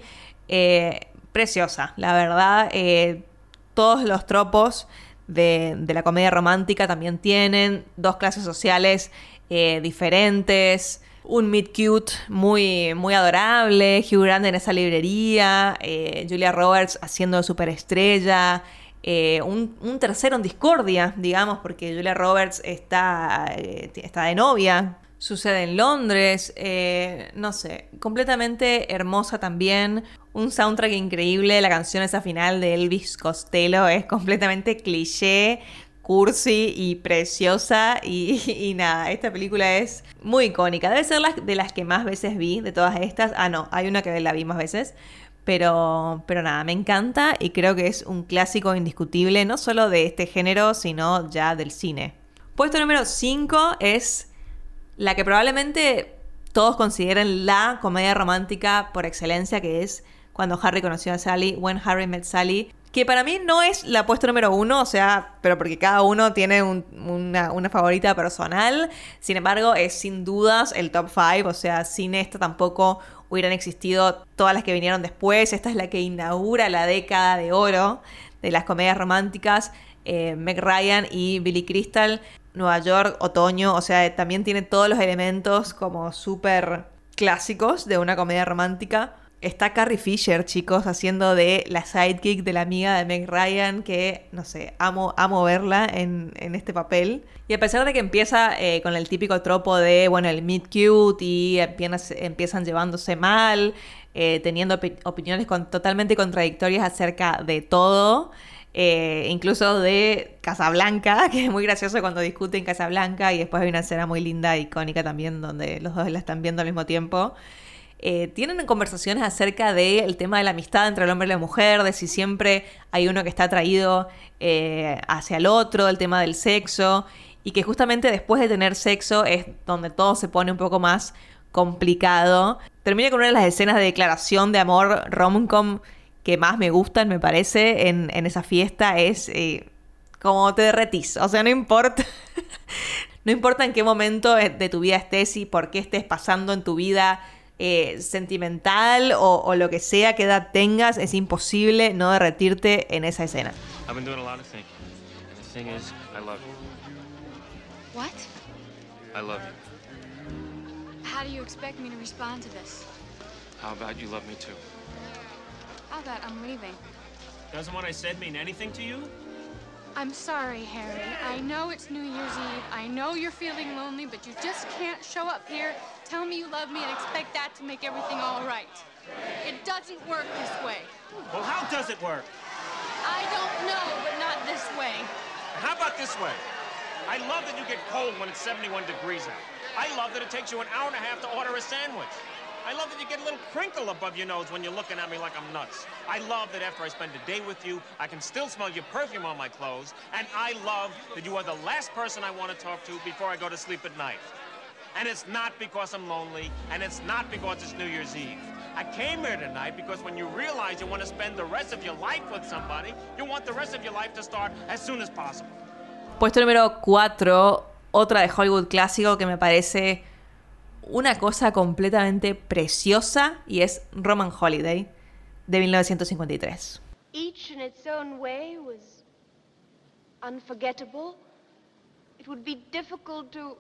Eh, preciosa, la verdad. Eh, todos los tropos de, la comedia romántica también tienen dos clases sociales diferentes un meet cute muy, muy adorable, Hugh Grant en esa librería, Julia Roberts haciendo superestrella, eh, un, tercero en discordia, digamos, porque Julia Roberts está, eh, está de novia. Sucede en Londres, eh, no sé, completamente hermosa también. Un soundtrack increíble, la canción esa final de Elvis Costello es completamente cliché, cursi y preciosa. Y, *laughs* y, nada, esta película es muy icónica. Debe ser la, de las que más veces vi de todas estas. Ah, no, hay una que la vi más veces. Pero, pero nada, me encanta y creo que es un clásico indiscutible, no solo de este género, sino ya del cine. Puesto número 5 es la que probablemente todos consideren la comedia romántica por excelencia, que es cuando Harry conoció a Sally, When Harry Met Sally, que para mí no es la puesta número uno, o sea, pero porque cada uno tiene una, una, favorita personal, sin embargo es sin dudas el top 5, o sea, sin esto tampoco hubieran existido todas las que vinieron después. Esta es la que inaugura la década de oro de las comedias románticas. Eh, Meg Ryan y Billy Crystal, Nueva York, otoño, o sea, también tiene todos los elementos como súper clásicos de una comedia romántica. Está Carrie Fisher, chicos, haciendo de la sidekick de la amiga de Meg Ryan, que, no sé, amo, amo verla en, este papel. Y a pesar de que empieza eh, con el típico tropo de, bueno, el meet cute y empiezan, llevándose mal, eh, teniendo opiniones totalmente contradictorias acerca de todo, eh, incluso de Casablanca, *laughs* que es muy gracioso cuando discuten Casablanca y después hay una escena muy linda, icónica también, donde los dos la están viendo al mismo tiempo. Eh, tienen conversaciones acerca del tema de la amistad entre el hombre y la mujer, de si siempre hay uno que está atraído eh, hacia el otro, el tema del sexo, y que justamente después de tener sexo es donde todo se pone un poco más complicado. Termina con una de las escenas de declaración de amor rom-com que más me gustan, me parece, en, esa fiesta, es eh, como te derretís, o sea, no importa. *laughs* no importa en qué momento de tu vida estés y por qué estés pasando en tu vida eh, sentimental o, o, lo que sea que edad tengas, es imposible no derretirte en esa escena. I've been doing a lot of thinking. And the thing is, I love you. What? I love you. How do you expect me to respond to this? How about you love me too? How about I'm leaving? Doesn't what I said mean anything to you? I'm sorry, Harry. I know it's New Year's Eve. I know you're feeling lonely, but you just can't show up here, tell me you love me, and expect that to make everything all right. It doesn't work this way. Well, how does it work? I don't know, but not this way. How about this way? I love that you get cold when it's 71 degrees out. I love that it takes you an hour and a half to order a sandwich. I love that you get a little crinkle above your nose when you're looking at me like I'm nuts. I love that after I spend a day with you, I can still smell your perfume on my clothes. And I love that you are the last person I want to talk to before I go to sleep at night. And it's not because I'm lonely, and it's not because it's New Year's Eve. I came here tonight because when you realize you want to spend the rest of your life with somebody, you want the rest of your life to start as soon as possible. Puesto número 4, otra de Hollywood clásico que me parece una cosa completamente preciosa y es Roman Holiday de 1953. Each in its own way was unforgettable. It would be difficult to.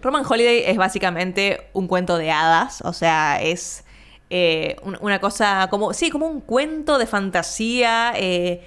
Roman Holiday es básicamente un cuento de hadas, o sea, es eh, una cosa como, sí, como un cuento de fantasía eh,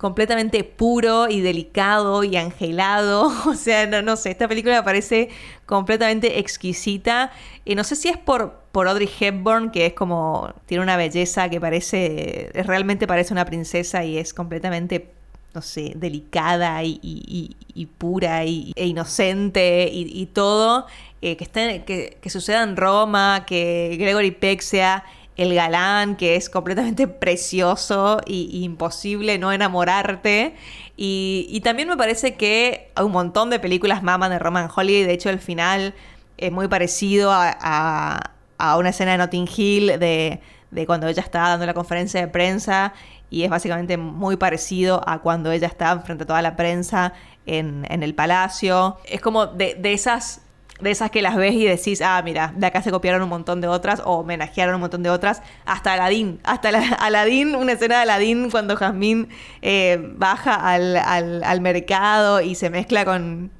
completamente puro y delicado y angelado. *laughs* O sea, no, sé, esta película me parece completamente exquisita. Y no sé si es por, por Audrey Hepburn, que es como, tiene una belleza que parece, realmente parece una princesa y es completamente no sé, delicada y, pura y, e inocente y, todo, eh, que, está, que, que, suceda en Roma, que Gregory Peck sea el galán, que es completamente precioso y, imposible no enamorarte. Y, también me parece que un montón de películas maman de Roman Holiday, de hecho el final es muy parecido a, una escena de Notting Hill de, cuando ella está dando la conferencia de prensa y es básicamente muy parecido a cuando ella está frente a toda la prensa en, el palacio. Es como de, esas de esas que las ves y decís, ah, mira, de acá se copiaron un montón de otras o homenajearon un montón de otras, hasta Aladdin, hasta la, *laughs* Aladdin, una escena de Aladdin cuando Jasmine eh, baja al, mercado y se mezcla con,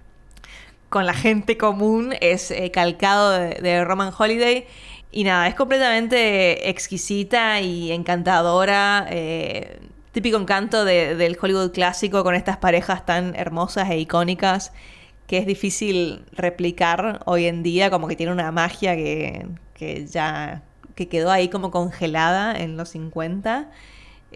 con la gente común, es eh, calcado de Roman Holiday. Y nada, es completamente exquisita y encantadora. Eh, típico encanto del Hollywood clásico con estas parejas tan hermosas e icónicas que es difícil replicar hoy en día, como que tiene una magia que, que ya que quedó ahí como congelada en los 50.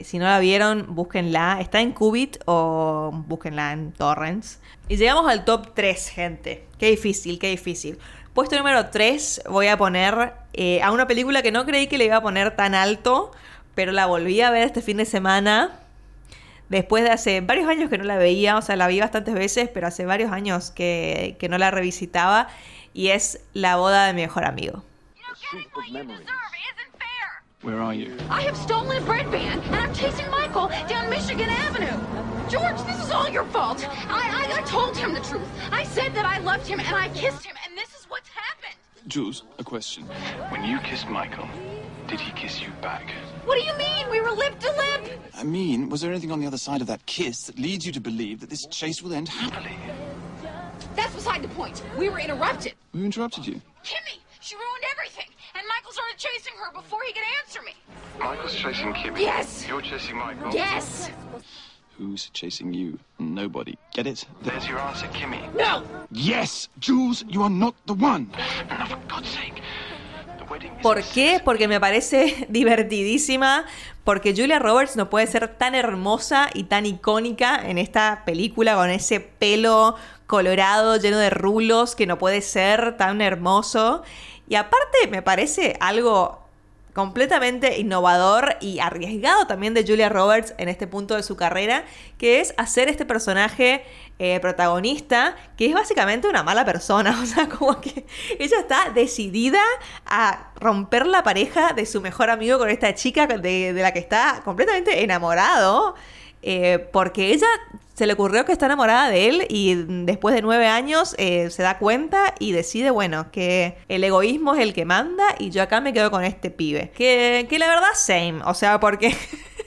Si no la vieron, búsquenla. Está en Qubit o búsquenla en Torrents. Y llegamos al top 3, gente. Qué difícil, qué difícil. Puesto número 3 voy a poner eh, a una película que no creí que le iba a poner tan alto, pero la volví a ver este fin de semana. Después de hace varios años que no la veía, o sea, la vi bastantes veces, pero hace varios años que, que no la revisitaba. Y es La boda de mi mejor amigo. Where are you? I have stolen a bread van and I'm chasing Michael down Michigan Avenue. George, this is all your fault. I, I, I told him the truth. I said that I loved him and I kissed him, and this is what's happened. Jules, a question. When you kissed Michael, did he kiss you back? What do you mean? We were lip to lip. I mean, was there anything on the other side of that kiss that leads you to believe that this chase will end happily? That's beside the point. We were interrupted. Who interrupted you? Kimmy. She ruined everything. And Michael started chasing her before he could answer me. Michael's chasing Kimmy. Yes. You're chasing Michael. Yes. Who's chasing you? Nobody. Get it? There's your answer, Kimmy. No! Yes! Jules, you are not the one. Now, for God's sake. ¿Por qué? Porque me parece *laughs* divertidísima, porque Julia Roberts no puede ser tan hermosa y tan icónica en esta película con ese pelo colorado lleno de rulos que no puede ser tan hermoso. Y aparte me parece algo completamente innovador y arriesgado también de Julia Roberts en este punto de su carrera, que es hacer este personaje eh, protagonista, que es básicamente una mala persona, *laughs* o sea, como que ella está decidida a romper la pareja de su mejor amigo con esta chica de, de la que está completamente enamorado. Eh, porque ella se le ocurrió que está enamorada de él y después de nueve años eh, se da cuenta y decide, bueno, que el egoísmo es el que manda y yo acá me quedo con este pibe. Que, que la verdad, same. O sea, porque,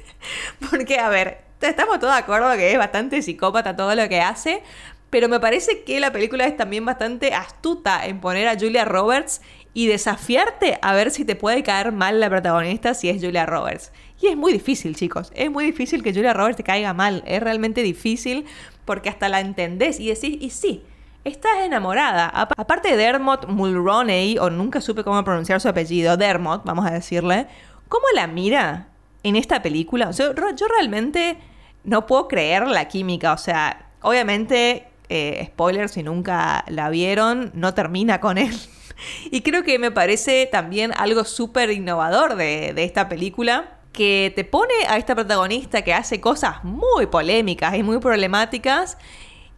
*laughs* porque, a ver, estamos todos de acuerdo que es bastante psicópata todo lo que hace, pero me parece que la película es también bastante astuta en poner a Julia Roberts y desafiarte a ver si te puede caer mal la protagonista si es Julia Roberts. Y es muy difícil, chicos. Es muy difícil que Julia Roberts te caiga mal. Es realmente difícil porque hasta la entendés y decís, y sí, estás enamorada. Aparte de Dermot Mulroney, o nunca supe cómo pronunciar su apellido, Dermot, vamos a decirle, ¿cómo la mira en esta película? yo, realmente no puedo creer la química. O sea, obviamente, eh, spoiler, si nunca la vieron, no termina con él. *laughs* y creo que me parece también algo súper innovador de, de esta película que te pone a esta protagonista que hace cosas muy polémicas y muy problemáticas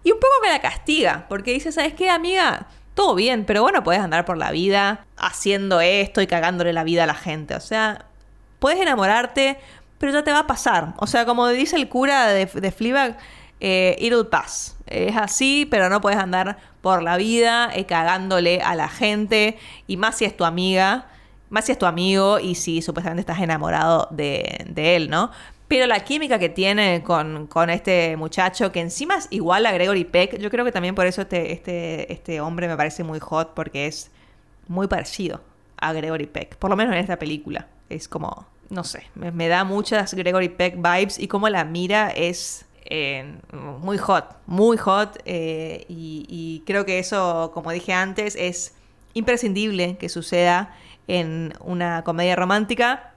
y un poco me la castiga, porque dice, ¿sabes qué, amiga? Todo bien, pero bueno, puedes andar por la vida haciendo esto y cagándole la vida a la gente. O sea, puedes enamorarte, pero ya te va a pasar. O sea, como dice el cura de, de Fleabag, eh, it'll pass. Es así, pero no puedes andar por la vida eh, cagándole a la gente, y más si es tu amiga, más si es tu amigo y si supuestamente estás enamorado de, él, ¿no? Pero la química que tiene con, este muchacho, que encima es igual a Gregory Peck, yo creo que también por eso este, este, este hombre me parece muy hot, porque es muy parecido a Gregory Peck, por lo menos en esta película. Es como, no sé, me, da muchas Gregory Peck vibes y como la mira es eh, muy hot, muy hot. Eh, y creo que eso, como dije antes, es imprescindible que suceda en una comedia romántica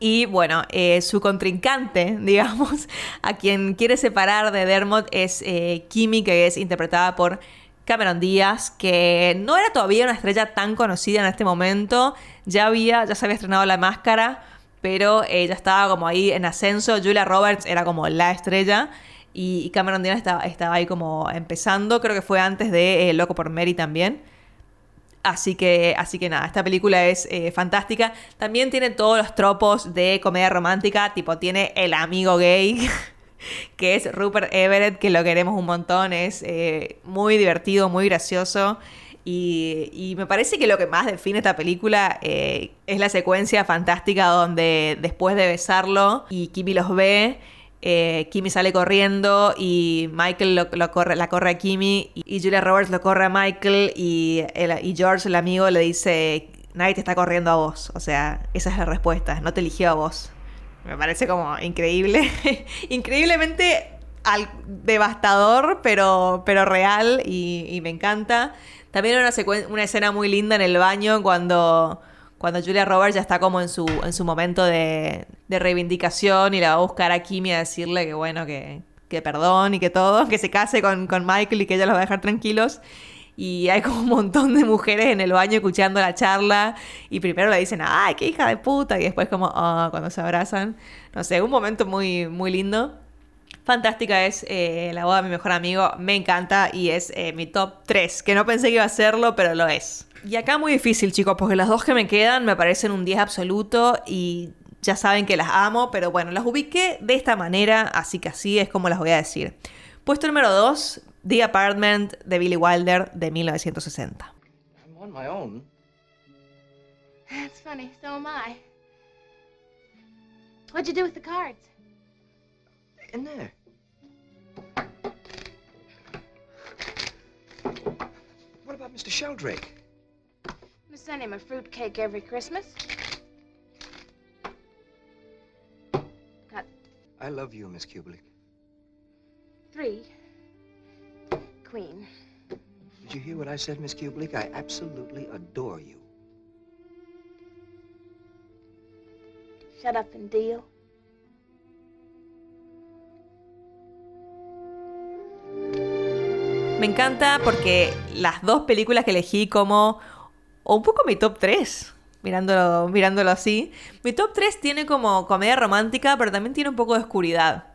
y bueno, eh, su contrincante, *laughs* digamos, a quien quiere separar de Dermot es eh, Kimi, que es interpretada por Cameron Díaz, que no era todavía una estrella tan conocida en este momento. Ya había, ya se había estrenado La Máscara, pero ella estaba como ahí en ascenso. Julia Roberts era como la estrella. Y Cameron Díaz estaba, estaba ahí como empezando. Creo que fue antes de eh, Loco por Mary también. Así que, así que nada, esta película es eh, fantástica. También tiene todos los tropos de comedia romántica, tipo tiene el amigo gay, *laughs* que es Rupert Everett, que lo queremos un montón, es eh, muy divertido, muy gracioso. Y, me parece que lo que más define esta película eh, es la secuencia fantástica donde después de besarlo y Kimi los ve eh, Kimi sale corriendo y Michael corre, la corre a Kimi y, Julia Roberts lo corre a Michael y, George, el amigo, le dice, nadie te está corriendo a vos. O sea, esa es la respuesta, no te eligió a vos. Me parece como increíble, *laughs* increíblemente devastador, pero, pero real y, me encanta. También una, una escena muy linda en el baño cuando cuando Julia Roberts ya está como en su, en su momento de, reivindicación y la va a buscar a Kimi a decirle que bueno, que, que perdón y que todo, que se case con, Michael y que ella los va a dejar tranquilos. Y hay como un montón de mujeres en el baño escuchando la charla. Y primero le dicen, ¡ay, qué hija de puta! Y después, como, oh, cuando se abrazan. No sé, un momento muy, muy lindo. Fantástica es eh, la boda de mi mejor amigo. Me encanta y es eh, mi top 3. Que no pensé que iba a serlo, pero lo es. Y acá muy difícil, chicos, porque las dos que me quedan me parecen un 10 absoluto y ya saben que las amo, pero bueno, las ubiqué de esta manera, así que así es como las voy a decir. Puesto número 2, The Apartment de Billy Wilder de 1960. I'm on my own. That's funny, so am I. What'd you do with the cards? In there. What about Mr. Sheldrake? Send him a fruitcake every Christmas. Got I love you, Miss Kubelik. Three. Queen. Did you hear what I said, Miss Kubelik? I absolutely adore you. Shut up and deal. Me encanta porque las dos películas que elegí como o un poco mi top 3, mirándolo, mirándolo así. Mi top 3 tiene como comedia romántica, pero también tiene un poco de oscuridad.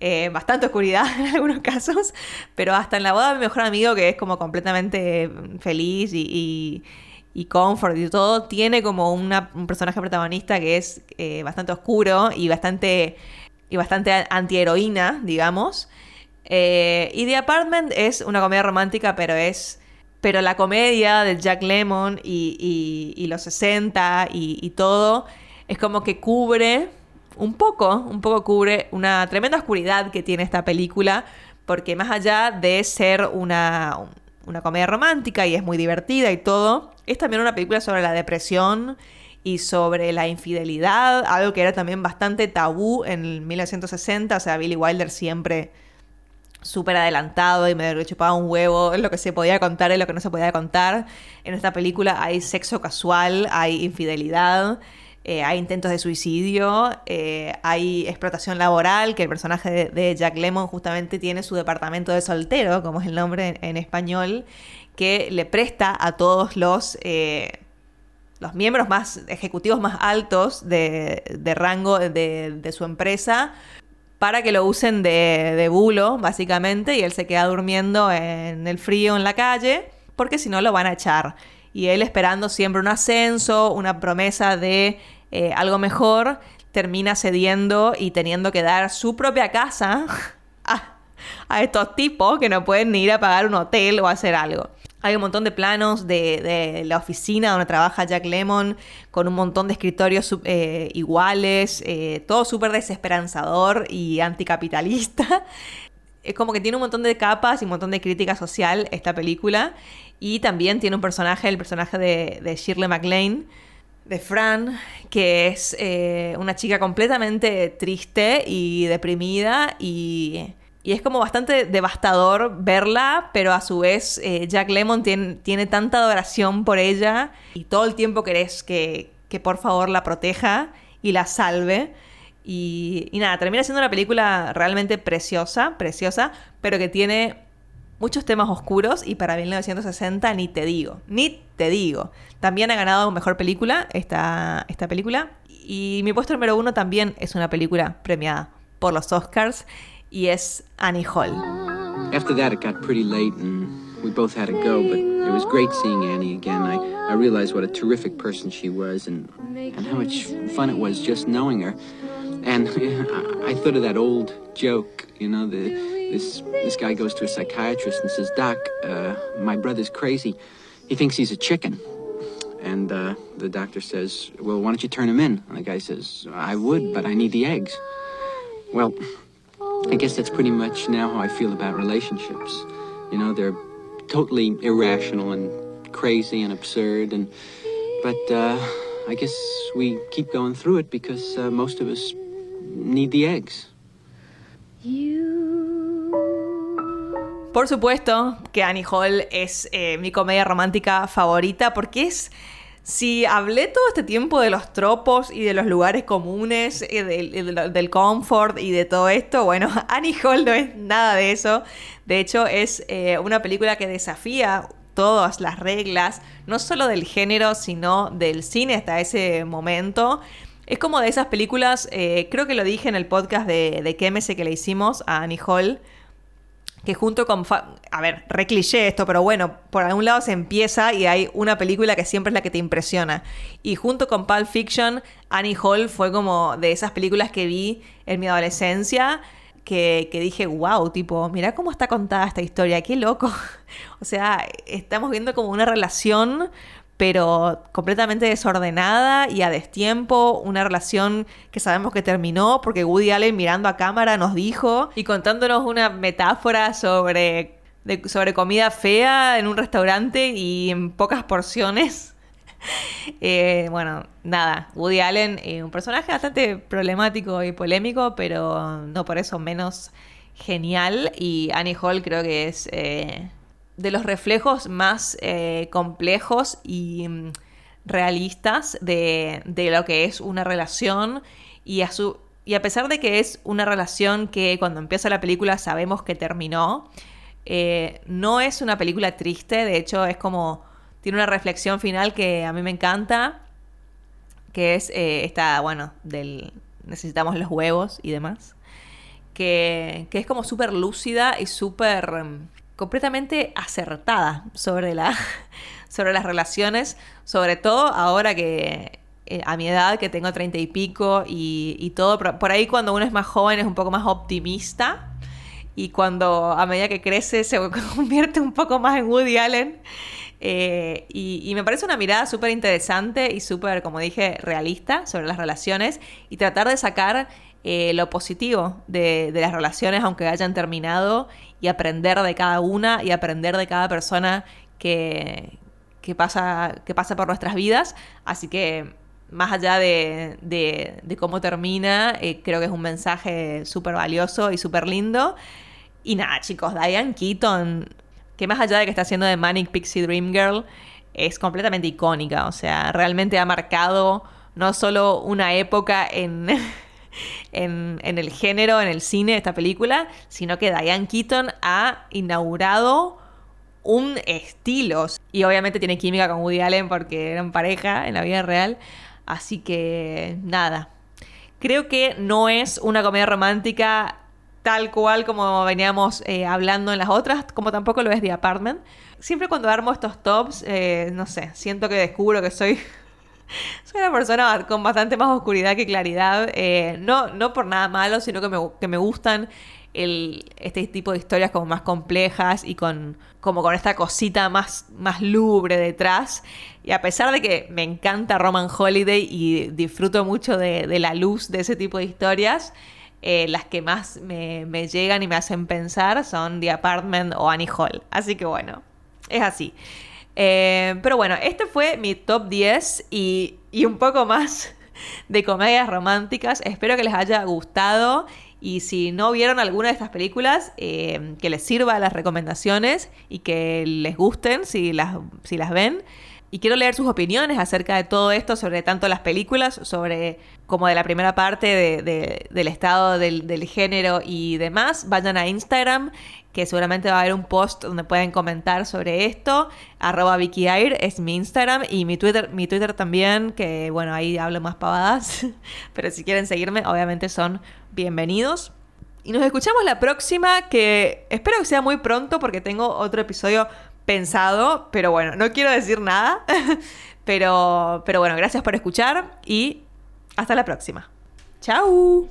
Eh, bastante oscuridad *laughs* en algunos casos, pero hasta en la boda de mi mejor amigo, que es como completamente feliz y, y, comfort y todo, tiene como un personaje protagonista que es eh, bastante oscuro y bastante, y bastante antiheroína, digamos. Eh, y The Apartment es una comedia romántica, pero es pero la comedia de Jack Lemmon y, los 60 y, todo es como que cubre un poco, un poco cubre una tremenda oscuridad que tiene esta película, porque más allá de ser una, una comedia romántica y es muy divertida y todo, es también una película sobre la depresión y sobre la infidelidad, algo que era también bastante tabú en 1960, o sea, Billy Wilder siempre súper adelantado y me chupaba un huevo lo que se podía contar y lo que no se podía contar. En esta película hay sexo casual, hay infidelidad, eh, hay intentos de suicidio, eh, hay explotación laboral, que el personaje de, Jack Lemon justamente tiene su departamento de soltero, como es el nombre en, español, que le presta a todos los... Eh, los miembros más ejecutivos más altos de, rango de, de, su empresa para que lo usen de, bulo, básicamente, y él se queda durmiendo en el frío en la calle, porque si no lo van a echar. Y él esperando siempre un ascenso, una promesa de eh, algo mejor, termina cediendo y teniendo que dar su propia casa *laughs* a, a estos tipos que no pueden ni ir a pagar un hotel o hacer algo. Hay un montón de planos de, la oficina donde trabaja Jack Lemon con un montón de escritorios eh, iguales, eh, todo súper desesperanzador y anticapitalista. *laughs* Es como que tiene un montón de capas y un montón de crítica social esta película. Y también tiene un personaje, el personaje de, Shirley MacLaine, de Fran, que es eh, una chica completamente triste y deprimida y y es como bastante devastador verla, pero a su vez eh, Jack Lemon tiene, tiene, tanta adoración por ella y todo el tiempo querés que, que por favor la proteja y la salve. Y, nada, termina siendo una película realmente preciosa, preciosa, pero que tiene muchos temas oscuros y para 1960 ni te digo, ni te digo. También ha ganado Mejor Película esta, esta película y mi puesto número uno también es una película premiada por los Oscars y es Annie Hall. After that, it got pretty late and we both had to go, but it was great seeing Annie again. I, I realized what a terrific person she was and, and how much fun it was just knowing her. And *laughs* I thought of that old joke, you know, the, this, this guy goes to a psychiatrist and says, Doc, uh, my brother's crazy. He thinks he's a chicken. And uh, the doctor says, Well, why don't you turn him in? And the guy says, I would, but I need the eggs. Well, I guess that's pretty much now how I feel about relationships. You know, they're totally irrational and crazy and absurd, and but uh, I guess we keep going through it because uh, most of us need the eggs. You. Por supuesto que Annie Hall es eh, mi comedia romántica favorita porque es Si hablé todo este tiempo de los tropos y de los lugares comunes, eh, del, del, comfort y de todo esto, bueno, *laughs* Annie Hall no es nada de eso. De hecho, es eh, una película que desafía todas las reglas, no solo del género, sino del cine hasta ese momento. Es como de esas películas, eh, creo que lo dije en el podcast de, de que le hicimos a Annie Hall, que junto con... a ver, re esto, pero bueno, por algún lado se empieza y hay una película que siempre es la que te impresiona. Y junto con Pulp Fiction, Annie Hall fue como de esas películas que vi en mi adolescencia. Que, que, dije, wow, tipo, mira cómo está contada esta historia, qué loco. *laughs* o sea, estamos viendo como una relación pero completamente desordenada y a destiempo, una relación que sabemos que terminó porque Woody Allen mirando a cámara nos dijo y contándonos una metáfora sobre, sobre comida fea en un restaurante y en pocas porciones. *laughs* Eh, bueno, nada, Woody Allen, eh, un personaje bastante problemático y polémico, pero no por eso menos genial. Y Annie Hall creo que es eh, de los reflejos más eh, complejos y mm, realistas de, lo que es una relación. Y a, su, y a pesar de que es una relación que cuando empieza la película sabemos que terminó, eh, no es una película triste, de hecho es como, tiene una reflexión final que a mí me encanta, que es eh, esta, bueno, del necesitamos los huevos y demás, que, que es como súper lúcida y súper mm, completamente acertada sobre, la, *laughs* sobre las relaciones, sobre todo ahora que eh, a mi edad, que tengo treinta y pico y, todo, por, ahí cuando uno es más joven es un poco más optimista y cuando a medida que crece se *laughs* convierte un poco más en Woody Allen. Eh, y, me parece una mirada súper interesante y súper, como dije, realista sobre las relaciones y tratar de sacar eh, lo positivo de, las relaciones, aunque hayan terminado, y aprender de cada una y aprender de cada persona que, que, pasa, que pasa por nuestras vidas. Así que más allá de, de, cómo termina, eh, creo que es un mensaje súper valioso y súper lindo. Y nada, chicos, Diane Keaton, que más allá de que está haciendo de Manic Pixie Dream Girl, es completamente icónica. O sea, realmente ha marcado no solo una época en, *laughs* en, el género, en el cine de esta película, sino que Diane Keaton ha inaugurado un estilo. Y obviamente tiene química con Woody Allen porque eran pareja en la vida real. Así que nada. Creo que no es una comedia romántica tal cual como veníamos eh, hablando en las otras, como tampoco lo es The Apartment. Siempre cuando armo estos tops, eh, no sé, siento que descubro que soy, *laughs* soy una persona con bastante más oscuridad que claridad. Eh, no, no por nada malo, sino que me, que me gustan el, este tipo de historias como más complejas y con como con esta cosita más, más lubre detrás. Y a pesar de que me encanta Roman Holiday y disfruto mucho de, de la luz de ese tipo de historias, eh, las que más me, me, llegan y me hacen pensar son The Apartment o Annie Hall. Así que bueno, es así. Eh, pero bueno, este fue mi top 10 y, y un poco más *laughs* de comedias románticas. Espero que les haya gustado. Y si no vieron alguna de estas películas, eh, que les sirva las recomendaciones y que les gusten si las, si las ven. Y quiero leer sus opiniones acerca de todo esto, sobre tanto las películas, sobre como de la primera parte de, de, del estado del, del, género y demás. Vayan a Instagram, que seguramente va a haber un post donde pueden comentar sobre esto. Arroba Vicky Air es mi Instagram y mi Twitter, mi Twitter también, que bueno, ahí hablo más pavadas. *laughs* Pero si quieren seguirme, obviamente son bienvenidos. Y nos escuchamos la próxima, que espero que sea muy pronto porque tengo otro episodio pensado, pero bueno, no quiero decir nada. *laughs* pero, pero bueno, gracias por escuchar y hasta la próxima. Chao.